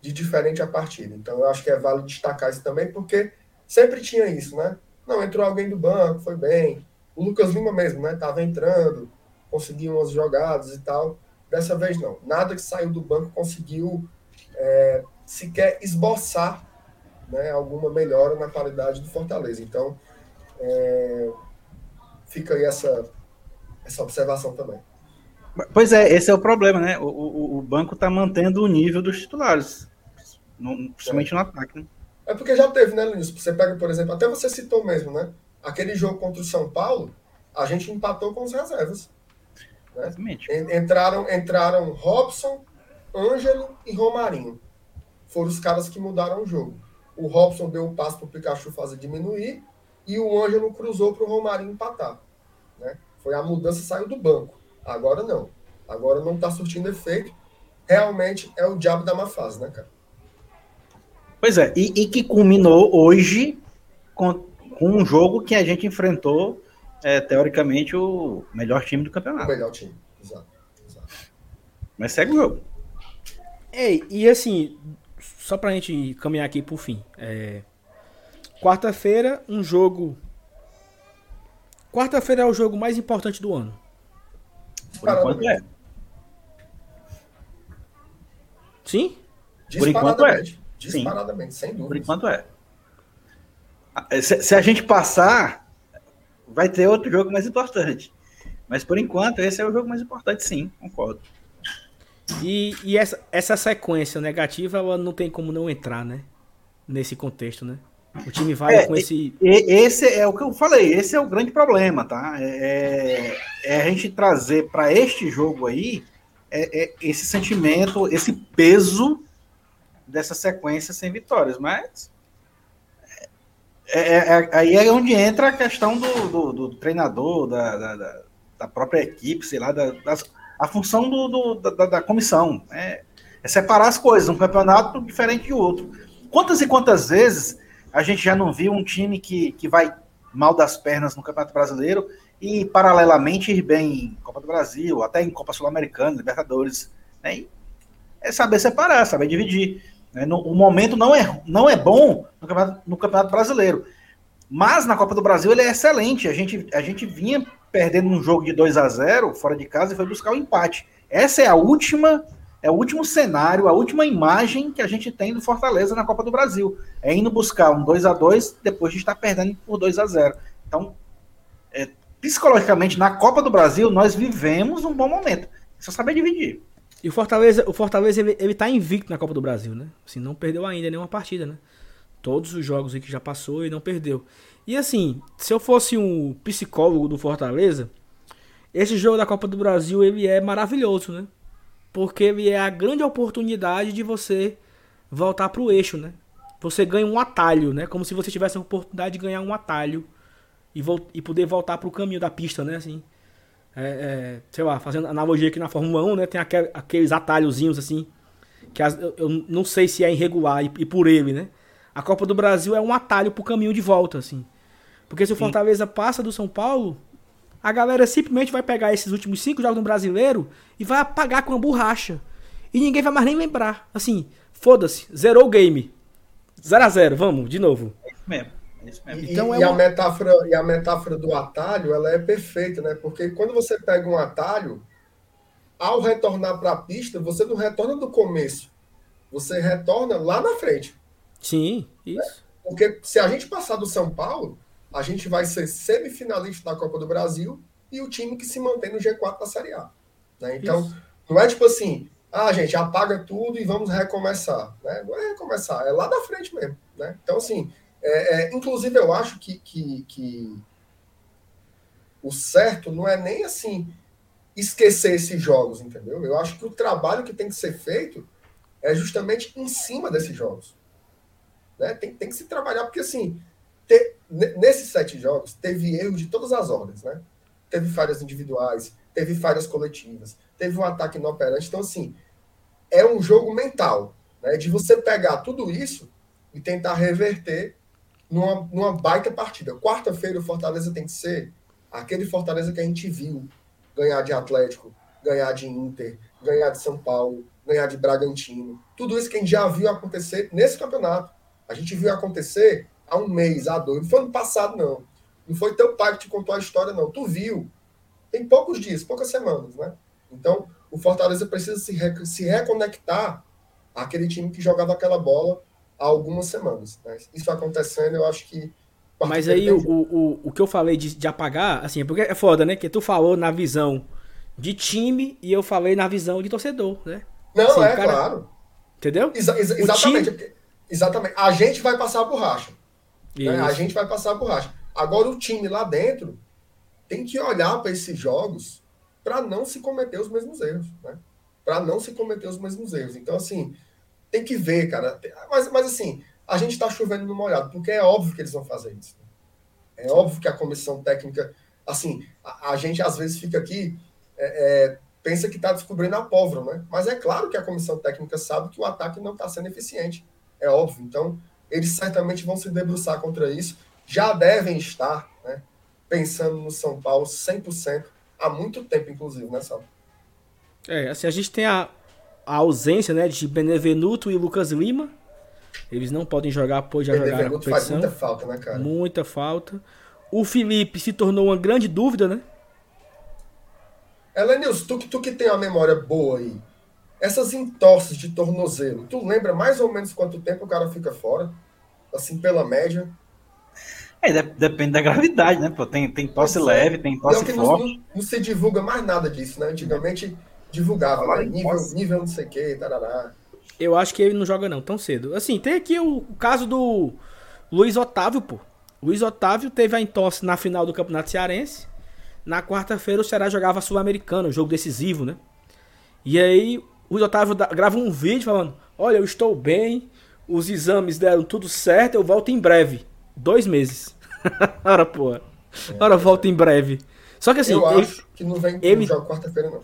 de diferente à partida. Então eu acho que é válido destacar isso também, porque sempre tinha isso, né? Não, entrou alguém do banco, foi bem. O Lucas Lima mesmo, né? Tava entrando, conseguiu umas jogadas e tal. Dessa vez não. Nada que saiu do banco conseguiu é, sequer esboçar né, alguma melhora na qualidade do Fortaleza. Então, é, fica aí essa, essa observação também. Pois é, esse é o problema, né? O, o, o banco está mantendo o nível dos titulares, no, principalmente é. no ataque. Né? É porque já teve, né, Luiz? Você pega, por exemplo, até você citou mesmo, né? Aquele jogo contra o São Paulo, a gente empatou com os reservas. Né? Entraram, entraram Robson, Ângelo e Romarinho. Foram os caras que mudaram o jogo. O Robson deu o passo para o Pikachu fazer diminuir e o Ângelo cruzou para o Romarinho empatar. Né? Foi a mudança, saiu do banco. Agora não. Agora não está surtindo efeito. Realmente é o diabo da má fase, né, cara? Pois é, e, e que culminou hoje com, com, um jogo que a gente enfrentou, é, teoricamente, o melhor time do campeonato. O melhor time, exato. exato. Mas segue o jogo. Ei, e assim, só pra gente caminhar aqui pro fim. É... Quarta-feira, um jogo. Quarta-feira é o jogo mais importante do ano. Por enquanto é. Sim? Por enquanto é. Disparadamente, sem dúvida. Por enquanto é. Se, se, a gente passar, vai ter outro jogo mais importante. Mas por enquanto, esse é o jogo mais importante, sim, concordo. E, e essa, essa sequência negativa, ela não tem como não entrar, né? Nesse contexto, né? O time vai é, com esse. Esse é o que eu falei, esse é o grande problema, tá? É, é a gente trazer para este jogo aí é, é, esse sentimento, esse peso dessa sequência sem vitórias, mas é, é, é, aí é onde entra a questão do, do, do treinador, da, da, da, própria equipe, sei lá, da, das, a função do, do da, da, comissão. É, é, separar as coisas, um campeonato diferente de outro. Quantas e quantas vezes a gente já não viu um time que, que vai mal das pernas no Campeonato Brasileiro e, paralelamente, ir bem em Copa do Brasil, até em Copa Sul-Americana, Libertadores. Né? é saber separar, saber dividir. Né? No, o momento não é, não é bom no campeonato, no campeonato, Brasileiro. Mas na Copa do Brasil ele é excelente. A gente, a gente vinha perdendo um jogo de 2 a 0 fora de casa e foi buscar o um empate. Essa é a última, é o último cenário, a última imagem que a gente tem do Fortaleza na Copa do Brasil. É indo buscar um 2 a 2 depois de estar perdendo por 2 a 0 Então, é, psicologicamente, na Copa do Brasil, nós vivemos um bom momento. Só saber dividir. E o Fortaleza, o Fortaleza ele, ele tá invicto na Copa do Brasil, né? Assim, não perdeu ainda nenhuma partida, né? Todos os jogos que já passou e não perdeu. E assim, se eu fosse um psicólogo do Fortaleza, esse jogo da Copa do Brasil ele é maravilhoso, né? Porque ele é a grande oportunidade de você voltar pro eixo, né? Você ganha um atalho, né? Como se você tivesse a oportunidade de ganhar um atalho e, e poder voltar pro caminho da pista, né? Assim, é, é, sei lá, fazendo analogia aqui na Fórmula 1, né? Tem aquel, aqueles atalhozinhos assim, que as, eu, eu, não sei se é irregular e, e, por ele, né? A Copa do Brasil é um atalho pro caminho de volta, assim. Porque se o Fortaleza Sim. passa do São Paulo, a galera simplesmente vai pegar esses últimos cinco jogos no brasileiro e vai apagar com uma borracha. E ninguém vai mais nem lembrar. Assim, foda-se, zerou o game. 0 a 0 vamos, de novo. É isso mesmo. E, então, é e, uma... a metáfora, e a metáfora do atalho ela é perfeita, né? Porque quando você pega um atalho, ao retornar para a pista, você não retorna do começo. Você retorna lá na frente. Sim, isso. Né? Porque se a gente passar do São Paulo, a gente vai ser semifinalista da Copa do Brasil e o time que se mantém no G4 da Série A. Né? Então, isso. não é tipo assim, ah, gente, apaga tudo e vamos recomeçar. Né? Não é recomeçar, é lá da frente mesmo. Né? Então, assim, é, é, inclusive, eu acho que, que, que o certo não é nem assim esquecer esses jogos, entendeu? Eu acho que o trabalho que tem que ser feito é justamente em cima desses jogos. Né? Tem, tem que se trabalhar, porque assim, ter, nesses sete jogos, teve erro de todas as ordens, né? Teve falhas individuais, teve falhas coletivas, teve um ataque inoperante. Então, assim, é um jogo mental, né? De você pegar tudo isso e tentar reverter numa, numa baita partida. Quarta-feira o Fortaleza tem que ser aquele Fortaleza que a gente viu ganhar de Atlético, ganhar de Inter, ganhar de São Paulo, ganhar de Bragantino. Tudo isso que a gente já viu acontecer nesse campeonato. A gente viu acontecer há um mês, há dois. Não foi ano passado, não. Não foi teu pai que te contou a história, não. Tu viu. Tem poucos dias, poucas semanas, né? Então, o Fortaleza precisa se, re se reconectar àquele time que jogava aquela bola há algumas semanas. Né? Isso acontecendo, eu acho que. Mas aí o, o, o que eu falei de, de apagar, assim, é porque é foda, né? Que tu falou na visão de time e eu falei na visão de torcedor, né? Não, assim, é, cara... claro. Entendeu? Exa exa exatamente. Time... Exatamente. A gente vai passar a borracha. Né? A gente vai passar a borracha. Agora, o time lá dentro tem que olhar para esses jogos para não se cometer os mesmos erros, né? Para não se cometer os mesmos erros. Então, assim, tem que ver, cara. Mas, mas assim, a gente está chovendo no molhado, porque é óbvio que eles vão fazer isso. É óbvio que a comissão técnica, assim, a, a gente às vezes fica aqui, é, é, pensa que está descobrindo a pólvora, né? Mas é claro que a comissão técnica sabe que o ataque não está sendo eficiente. É óbvio. Então, eles certamente vão se debruçar contra isso. Já devem estar, né? Pensando no São Paulo 100%, há muito tempo, inclusive, né, Sal? É, assim, a gente tem a, a ausência né, de Benevenuto e Lucas Lima. Eles não podem jogar, pois já jogaram a competição. faz muita falta, né, cara? Muita falta. O Felipe se tornou uma grande dúvida, né? Elenils, tu, tu que tem a memória boa aí, essas entorses de tornozelo, tu lembra mais ou menos quanto tempo o cara fica fora? Assim, pela média? É, depende da gravidade, né? Pô, tem, tem tosse é. leve, tem tosse forte. Não, não, não, se divulga mais nada disso, né? Antigamente divulgava, né? nível, nível não sei o que, tarará. Eu acho que ele não joga não, tão cedo. Assim, tem aqui o, o caso do Luiz Otávio, pô. Luiz Otávio teve a entorse na final do Campeonato Cearense. Na quarta-feira o Ceará jogava Sul-Americano, jogo decisivo, né? E aí O Luiz Otávio grava um vídeo falando: Olha, eu estou bem, os exames deram tudo certo, eu volto em breve. Dois meses. *laughs* Ora, porra. Ora, volto em breve. Só que assim, eu ele, acho que não vem ele- jogo quarta-feira, não.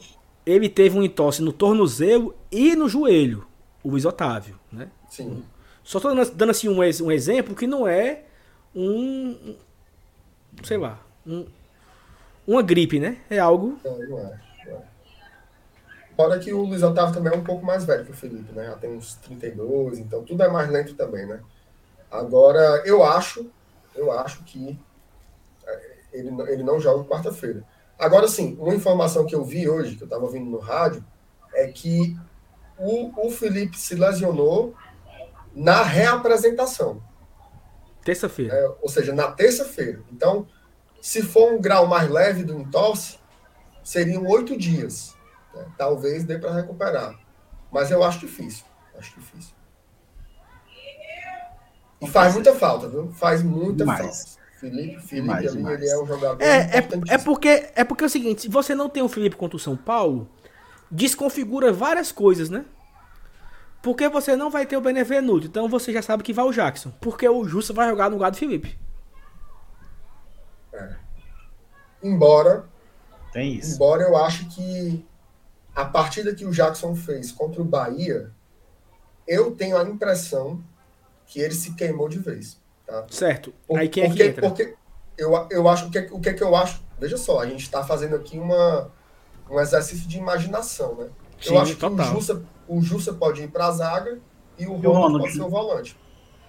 ele teve um entorse no tornozelo e no joelho, o Luiz Otávio, né? Sim. Só tô dando, dando, assim um, um exemplo que não é um. sei lá. um- uma gripe, né? É algo. É. Não é. Fora que o Luiz Otávio também é um pouco mais velho que o Felipe, né? Já tem uns 32, então tudo é mais lento também, né? Agora, eu acho, eu acho que é, ele, não- ele não joga quarta-feira. Agora, sim, uma informação que eu vi hoje, que eu estava ouvindo no rádio, é que o, o Felipe se lesionou na reapresentação. Terça-feira. né? ou seja, na terça-feira. Então, se for um grau mais leve do entorse, seriam oito dias. Né? Talvez dê para recuperar. Mas eu acho difícil. Acho difícil. E faz muita falta, viu? Faz muita Demais. falta. Felipe, Felipe Demais, ali, demais. ele é um jogador É, é, é, porque, é porque é o seguinte: se você não tem o Felipe contra o São Paulo, desconfigura várias coisas, né? Porque você não vai ter o Benevenuto, então você já sabe que vai o Jackson. Porque o Justo vai jogar no lugar do Felipe. Embora, Tem isso. embora eu acho que a partida que o Jackson fez contra o Bahia, eu tenho a impressão que ele se queimou de vez. Tá? Certo. Por- Aí quem é porque, que entra? Porque eu, eu acho o que, o que é que eu acho. Veja só, a gente está fazendo aqui uma, um exercício de imaginação, né? Sim, eu acho que total. o Jussa, o Jussa pode ir para a zaga e o Ronald Ronald. pode ser o volante.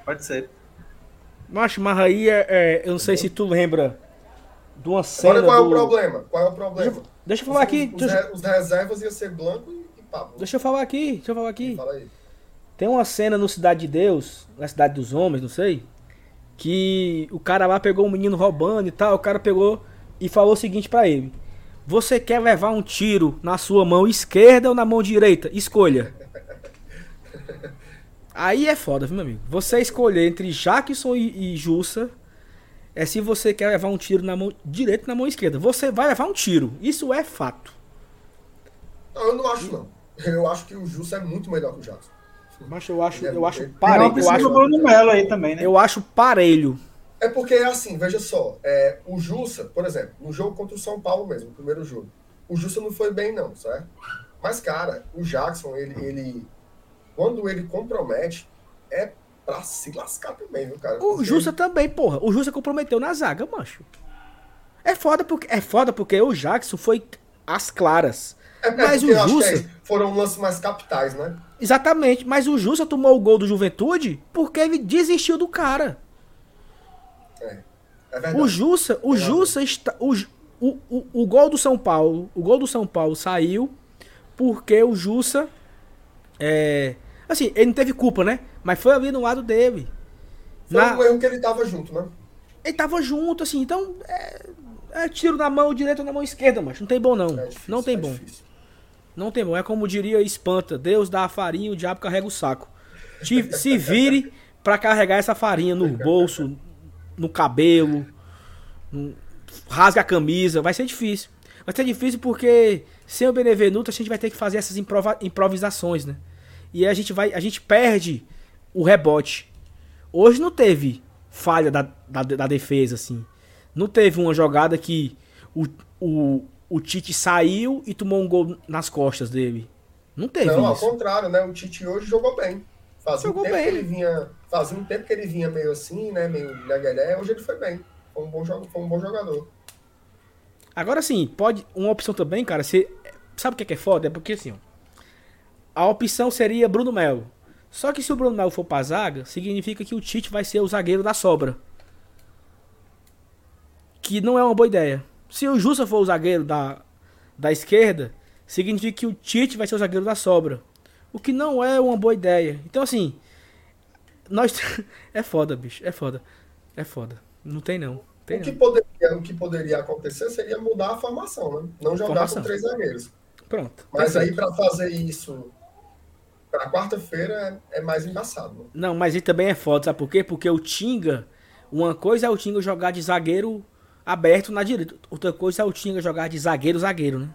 Pode ser. Macho, mas aí é, é- eu não sei se tu lembra de uma cena. Agora qual é o do- problema? Qual é o problema? Deixa eu falar aqui. Os, Deixa, os reservas iam ser Blanco e, Pablo. deixa eu falar aqui. Deixa eu falar aqui. Fala. Tem uma cena no Cidade de Deus, na Cidade dos Homens, não sei, que o cara lá pegou um menino roubando e tal, o cara pegou e falou o seguinte pra ele: Você quer levar um tiro na sua mão esquerda ou na mão direita? Escolha. *laughs* Aí é foda, viu, meu amigo? Você escolher entre Jackson e, e Jussa é se você quer levar um tiro na mão direita ou na mão esquerda. Você vai levar um tiro. Isso é fato. Não, eu não acho, não. Eu acho que o Jussa é muito melhor que o Jackson. Mas eu acho, é eu acho parelho. Eu acho, Bruno Melo aí também, né? eu acho parelho. É porque é assim, veja só, é, o Jussa, por exemplo, no jogo contra o São Paulo mesmo, no primeiro jogo, o Jussa não foi bem não, certo? Mas, cara, o Jackson, ele, ele quando ele compromete, é pra se lascar também, viu, cara? O Justa também, porra. O Justa comprometeu na zaga, macho. É foda porque, é foda porque o Jackson foi às claras. É, é mas o é isso, foram lances mais capitais, né? Exatamente, mas o Justa tomou o gol do Juventude porque ele desistiu do cara. É, é verdade. O Jussa, o Tem Jussa está. O, o, o, o gol do São Paulo. O gol do São Paulo saiu porque o Jussa. É. Assim, ele não teve culpa, né? Mas foi ali no lado dele. Foi Na- um erro que ele tava junto, né? Ele tava junto, assim, então. É, é tiro na mão direita ou na mão esquerda, mas não tem bom, não. É difícil, não tem é bom. difícil. Não tem bom. É como diria Espanta: Deus dá a farinha, o diabo carrega o saco. Te- se vire pra carregar essa farinha no bolso, no cabelo, no- rasga a camisa. Vai ser difícil. Vai ser difícil porque sem o Benevenuto a gente vai ter que fazer essas improvisações, né? E a gente vai, a gente perde o rebote. Hoje não teve falha da, da, da defesa, assim. Não teve uma jogada que o, o, o Tite saiu e tomou um gol nas costas dele. Não teve Não, ao isso. contrário, né? O Tite hoje jogou bem. Fazia Jogou um tempo bem. que ele vinha. Fazia um tempo que ele vinha meio assim, né? Meio legalé. Hoje ele foi bem. Foi um bom, jogo, foi um bom jogador. Agora sim, pode. Uma opção também, cara, você. Sabe o que é, que é foda? É porque assim, ó, a opção seria Bruno Melo. Só que se o Bruno Melo for pra zaga, significa que o Tite vai ser o zagueiro da sobra. Que não é uma boa ideia. Se o Justa for o zagueiro da, da esquerda, significa que o Tite vai ser o zagueiro da sobra. O que não é uma boa ideia. Então, assim. Nós. *laughs* é foda, bicho. É foda. É foda. Não tem não. Tem O que, não. poderia, o que poderia acontecer seria mudar a formação, né? Não jogar Formação. com três zagueiros. Pronto. Mas aí, para fazer isso para quarta-feira, é, é mais embaçado. Não, mas ele também é foda, sabe por quê? Porque o Tinga, uma coisa é o Tinga jogar de zagueiro aberto na direita, outra coisa é o Tinga jogar de zagueiro zagueiro, né?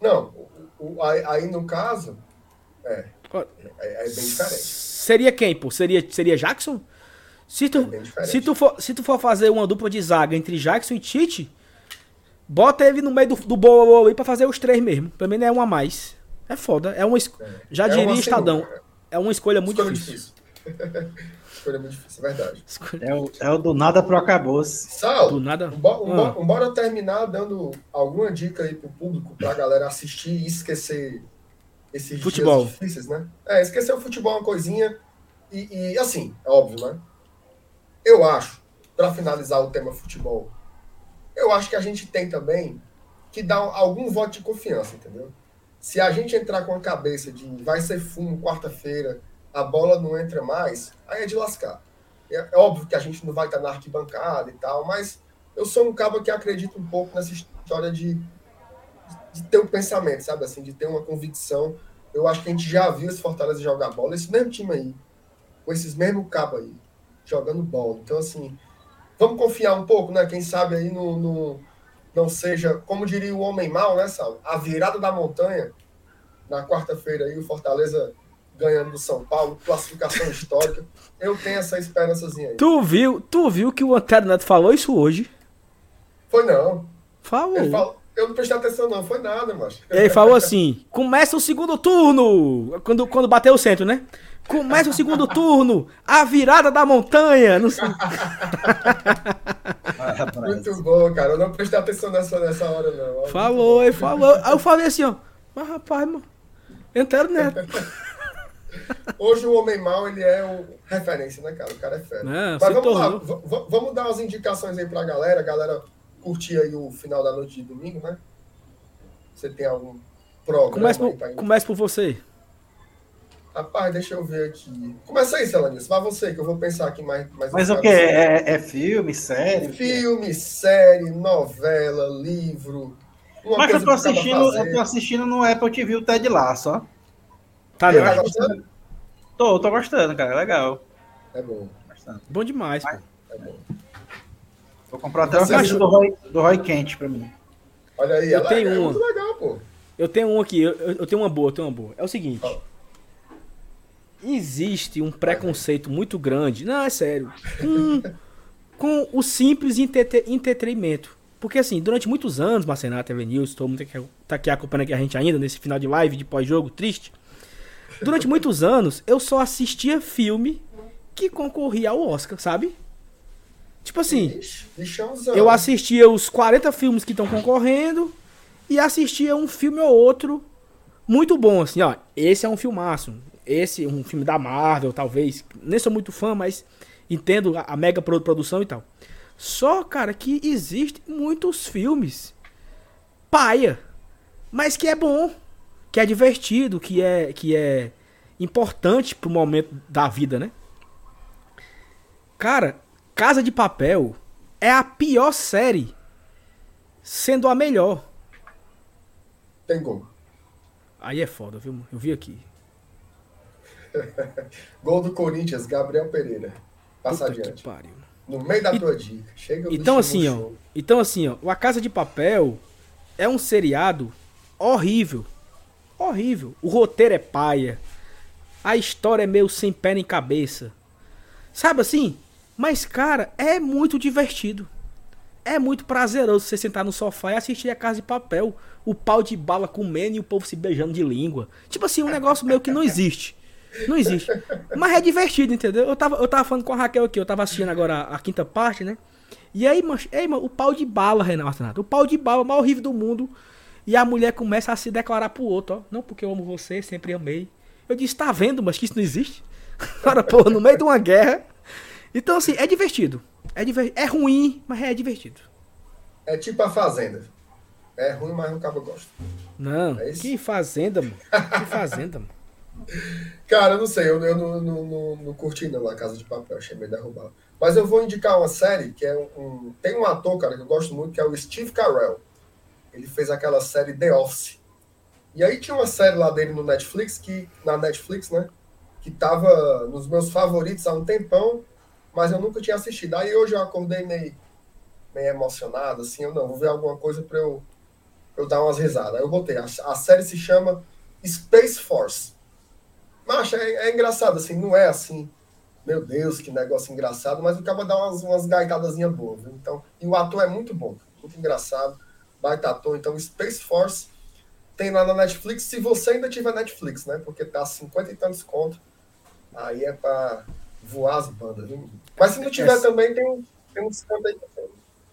Não, o- o- aí, aí, no caso, É. É, é bem diferente. Seria quem, pô? Seria, seria Jackson? Se tu, É se, tu for, se tu for fazer uma dupla de zaga entre Jackson e Tite, bota ele no meio do, do bolo aí pra fazer os três mesmo. Pra mim não é um a mais. É foda. É uma, es- já É diria uma Estadão. sinuca. É uma escolha muito Escolha difícil. difícil. *laughs* Escolha muito difícil, é verdade. Escolha- É o, é o do nada pro acabouço. Sal, Do nada. Bo- Ah. bo- Bora terminar dando alguma dica aí pro público, pra galera assistir e esquecer esses Futebol. dias difíceis, né? É, esquecer o futebol é uma coisinha. E, e, assim, é óbvio, né? Eu acho, pra finalizar o tema futebol, eu acho que a gente tem também que dar algum voto de confiança, entendeu? Se a gente entrar com a cabeça de vai ser fumo quarta-feira, a bola não entra mais, aí é de lascar. É, é óbvio que a gente não vai estar na arquibancada e tal, mas eu sou um cabo que acredita um pouco nessa história de, de ter um pensamento, sabe? Assim, de ter uma convicção. Eu acho que a gente já viu esse Fortaleza jogar bola, esse mesmo time aí, com esses mesmos cabos aí, jogando bola. Então, assim, vamos confiar um pouco, né? Quem sabe aí no, no- não seja, como diria o homem mal, né, Sal? A virada da montanha, na quarta-feira aí, o Fortaleza ganhando do São Paulo, classificação histórica. Eu tenho essa esperançazinha aí. Tu viu, tu viu que o Antero Neto falou isso hoje? Foi não. Falou. Ele falou, eu não prestei atenção, não. Foi nada, mas. Ele falou assim: começa o segundo turno. Quando, quando bateu o centro, né? Começa o segundo turno. A virada da montanha. Não sei. *laughs* Ah. Muito bom, cara. Eu não prestei atenção nessa, nessa hora, não. Falou, ele falou. Aí eu falei assim, ó. Mas rapaz, mano. Antero Neto. *laughs* Hoje o Homem Mal, ele é o referência, né, cara? O cara é fera. Não, Mas vamos lá, tornou. vamos dar umas indicações aí pra galera. Galera curtir aí o final da noite de domingo, né? Você tem algum programa Começa aí por, começa por você. Rapaz, deixa eu ver aqui. Começa aí, Celanis. Vai você, que eu vou pensar aqui mais. mais Mas o que? É, é filme, série? Filme, série, novela, livro. Uma Mas eu tô assistindo, eu tô assistindo no Apple TV o Ted Lasso, ó. Tá, não. tá gostando? Tô, tô gostando, cara. Legal. É bom, Gostando. Bom demais, pô. é bom. Vou comprar até uma camisa achou? do Roy, do Roy Kent pra mim. Olha aí, Eu ela tenho é uma. muito legal, pô. Eu tenho um aqui, eu, eu tenho uma boa, eu tenho uma boa. É o seguinte. Existe um preconceito muito grande, não, é sério, com, *laughs* com o simples entrete- entretenimento. Porque assim, durante muitos anos, Marcenato, TV News, todo mundo que tá aqui acompanhando aqui a gente ainda, nesse final de live, de pós-jogo, triste. Durante muitos anos, eu só assistia filme que concorria ao Oscar, sabe? Tipo assim, bichãozão. eu assistia os 40 filmes que estão concorrendo e assistia um filme ou outro muito bom, assim, ó. Esse é um filmaço. Esse é um filme da Marvel, talvez. Nem sou muito fã, mas entendo a, mega pro- produção e tal. Só, cara, que existe muitos filmes paia, mas que é bom, que é divertido, que é que é importante pro momento da vida, né? Cara, Casa de Papel é a pior série, sendo a melhor. Tem gol. Aí é foda, viu? Eu vi aqui. *laughs* Gol do Corinthians, Gabriel Pereira. Passa Puta adiante. No meio da E- tua dica. Chega Então bichinho assim, ó. Então assim, ó. O A Casa de Papel é um seriado horrível. Horrível. O roteiro é paia. A história é meio sem pé nem cabeça. Sabe assim? Mas, cara, é muito divertido. É muito prazeroso você sentar no sofá e assistir a Casa de Papel. O pau de bala comendo e o povo se beijando de língua. Tipo assim, um negócio meio que não existe. Não existe. Mas é divertido, entendeu? Eu tava, eu tava falando com a Raquel aqui, eu tava assistindo agora a, a quinta parte, né? E aí, mano, ei, mano, o pau de bala, Renato. O pau de bala, mais horrível do mundo. E a mulher começa a se declarar pro outro, ó. Não porque eu amo você, sempre amei. Eu disse, tá vendo, mas que isso não existe? *laughs* Cara, porra, no meio de uma guerra. Então, assim, é divertido. É, diver... é ruim, mas é divertido. É tipo a Fazenda. É ruim, mas o cabo gosta. Não, É que fazenda, mano. Que fazenda, mano. *laughs* Cara, eu não sei, eu, eu não, não, não, não curti não a Casa de Papel, achei meio derrubado. Mas eu vou indicar uma série que é um, um- Tem um ator, cara, que eu gosto muito, que é o Steve Carell. Ele fez aquela série The Office. E aí tinha uma série lá dele no Netflix, que, na Netflix, né? Que tava nos meus favoritos há um tempão, mas eu nunca tinha assistido. Aí hoje eu acordei meio, meio emocionado, assim, eu não, vou ver alguma coisa pra eu, eu dar umas risadas. Aí eu botei. A, a série se chama Space Force. Macho, é, é engraçado, assim, não é assim. Meu Deus, que negócio engraçado, mas o cara dá umas, umas gaitadazinhas boas, viu? Então, e o ator é muito bom, muito engraçado, baita ator. Então, Space Force tem lá na Netflix, se você ainda tiver Netflix, né? Porque tá 50 e tantos conto. Aí é pra voar as bandas? Mas se não tiver É. também, tem, um- tem uns cantos aí também.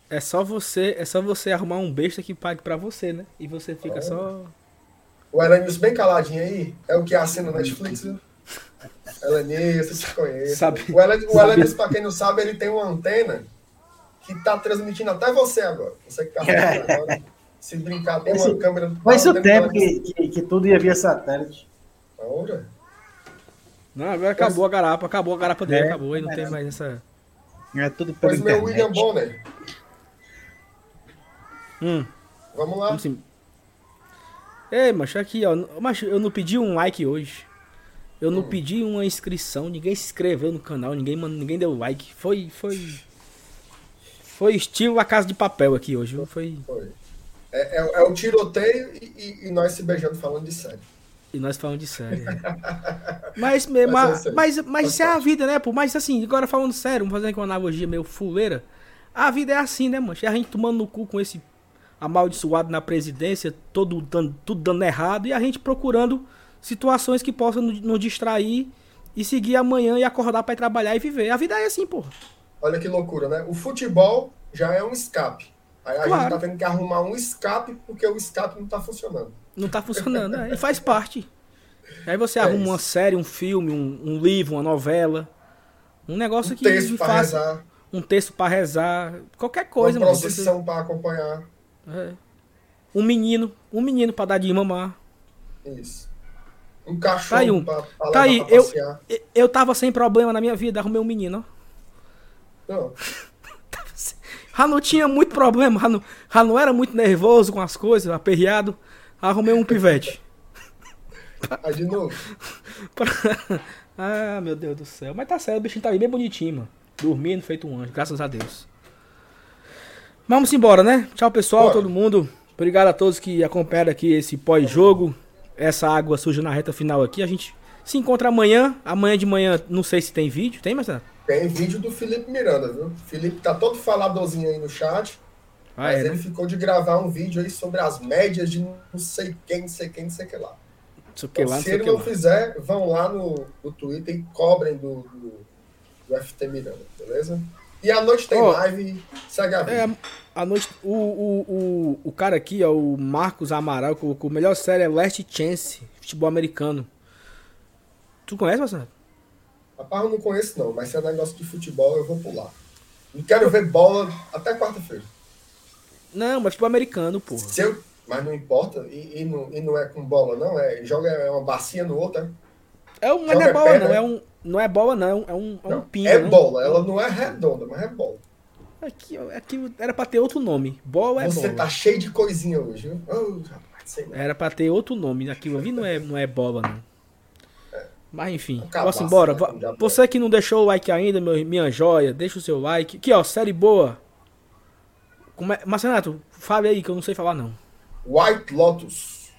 É só você, é só você arrumar um besta que pague pra você, né? E você fica Ah. só. O Elenius bem caladinho aí, é o que assina na Netflix, viu? Elenius, você se conhece. Sabe- O Elenius, Elenius, pra quem não sabe, ele tem uma antena que tá transmitindo até você agora. Você que tá assistindo agora. Se brincar, tem uma Esse- câmera. Esse o tem tempo que, que, que tudo ia via satélite. Ora, Não, agora acabou a garapa, acabou a garapa dele, É, acabou. Aí não é. tem mais essa. É tudo pela Pois meu. William Bonner. Hum, Vamos lá. vamos sim. Ei, macho, aqui, ó. Macho, eu não pedi um like hoje. Eu Hum. não pedi uma inscrição, ninguém se inscreveu no canal, ninguém, mano, ninguém deu like. Foi, foi. Foi estilo a casa de papel aqui hoje, viu? Foi. Foi. É, é- é o tiroteio e, e- e nós se beijando falando de sério. E nós falamos de sério. mas, mas, Mas é mas, mas, isso é a vida, né, pô? Mas assim, agora falando sério, vamos fazer aqui uma analogia meio fuleira. A vida é assim, né, mano? É a gente tomando no cu com esse amaldiçoado na presidência, todo dando, tudo dando errado, e a gente procurando situações que possam nos, distrair e seguir amanhã e acordar pra ir trabalhar e viver. A vida é assim, pô. Olha que loucura, né? O futebol já é um escape. Aí a Claro. gente tá tendo que arrumar um escape porque o escape não tá funcionando. Não tá funcionando, né? E faz parte. Aí você É arruma isso. uma série, um filme, um, um livro, uma novela. Um negócio Um que texto para faça. rezar, um texto pra rezar, qualquer coisa, uma procissão para acompanhar. Você- é. Um menino, um menino pra dar de mamar. Isso. Um cachorro Tá aí um- pra, pra tá aí, pra eu- Eu tava sem problema na minha vida, arrumei um menino, ó. Não, *laughs* Já não tinha muito problema, já não, já não era muito nervoso com as coisas, aperreado. Arrumei um pivete. aí de novo. *laughs* Ah, meu Deus do céu. Mas tá certo, o bichinho tá aí bem bonitinho, mano. Dormindo, feito um anjo, graças a Deus. Vamos embora, né? Tchau, pessoal, Bora. todo mundo. Obrigado a todos que acompanharam aqui esse pós-jogo. Essa água suja na reta final aqui. A gente se encontra amanhã. Amanhã de manhã, não sei se tem vídeo. Tem, Marcelo? Tem vídeo do Felipe Miranda, viu? Felipe tá todo faladorzinho aí no chat. Ah, mas é, ele né? ficou de gravar um vídeo aí sobre as médias de não sei quem, não sei quem, não sei o que lá. Sei o que lá, Então, não se o ele que não lá. fizer, vão lá no, no Twitter e cobrem do, do, do FT Miranda, beleza? E à noite tem Ó, live, segue a vida. É, a noite. O, o, o, o cara aqui, ó, o Marcos Amaral, colocou: a melhor série é Last Chance, futebol americano. Tu conhece, Marcelo? Rapaz, eu não conheço não, mas se é negócio de futebol, eu vou pular. Não quero ver bola até quarta-feira. Não, mas futebol americano, porra. Se eu, mas não importa, e, e, não, e não é com bola, não. É, joga é uma bacia no outro, é? É um, mas não é bola, não. É um, não é bola, não. É um, é um Não, pinga. é não. bola. Ela não é redonda, mas é bola. Aqui, aqui era pra ter outro nome. Bola é Você bola. tá cheio de coisinha hoje, viu? Oh, rapaz. Era pra ter outro nome. Aquilo ali não é, não é bola, não. Mas enfim, Cabaço, vamos embora. né, Você que não deixou o like ainda, meu, minha joia, deixa o seu like. Aqui, ó, série boa. Como é... Marcenato, fale aí que eu não sei falar, não. White Lotus.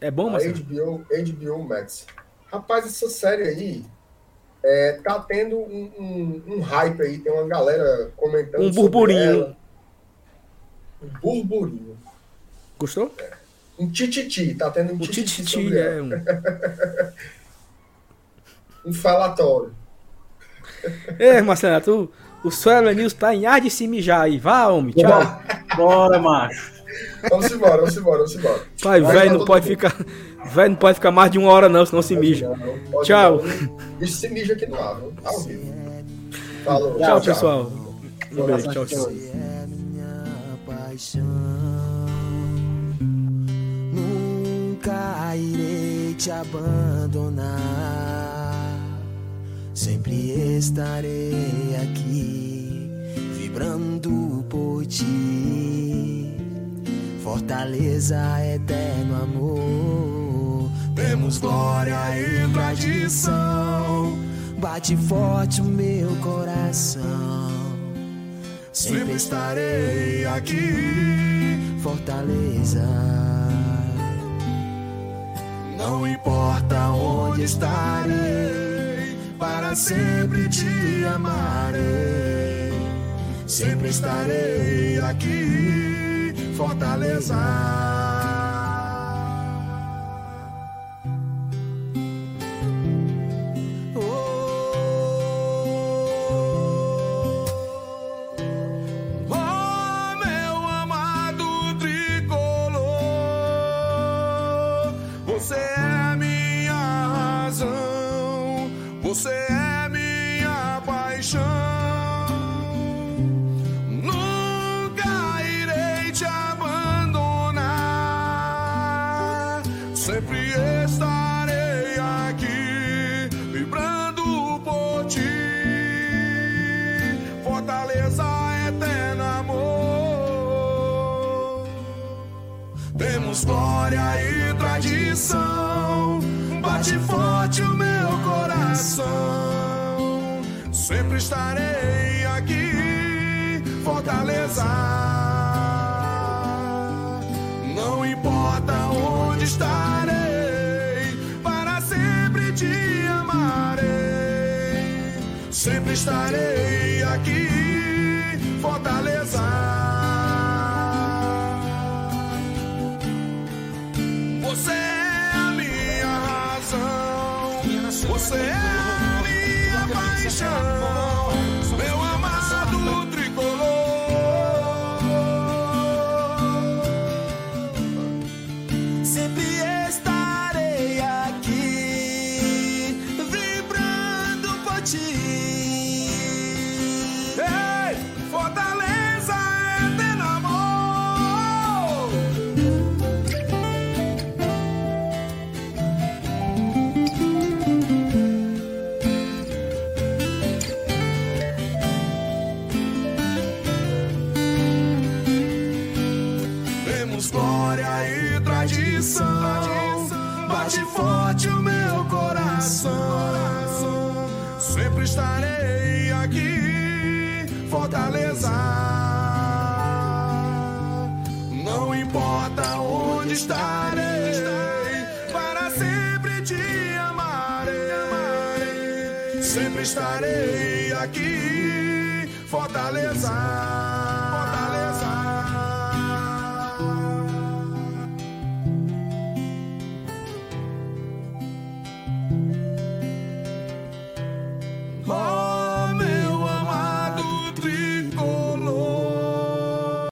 É bom, Marcenato? HBO, HBO Max. Rapaz, essa série aí é, tá tendo um, um- um hype aí, tem uma galera comentando. Um burburinho. Um burburinho. Gostou? Um tititi, tá tendo um O tititi, Tititi é um. *laughs* Um falatório. Ei, Marcenato, o, o Suelen News tá em ar de se mijar aí. Vá, homem, tchau. Bora, macho. Vamos embora, vamos embora, vamos embora. Pai, Vai, velho, não pode mundo. ficar. Velho, não pode ficar mais de uma hora, não, senão se mija. Não, Tchau. Bicho se mija aqui no ar? Ao vivo. Falou. Tchau, pessoal. Um beijo, tchau, tchau. é minha paixão. Nunca irei te abandonar. Sempre estarei aqui, vibrando por ti. Fortaleza, eterno amor. Temos glória e tradição. Bate forte o meu coração. Sempre estarei aqui, Fortaleza. Não importa onde estarei, sempre te amarei. Sempre estarei aqui, Fortaleza.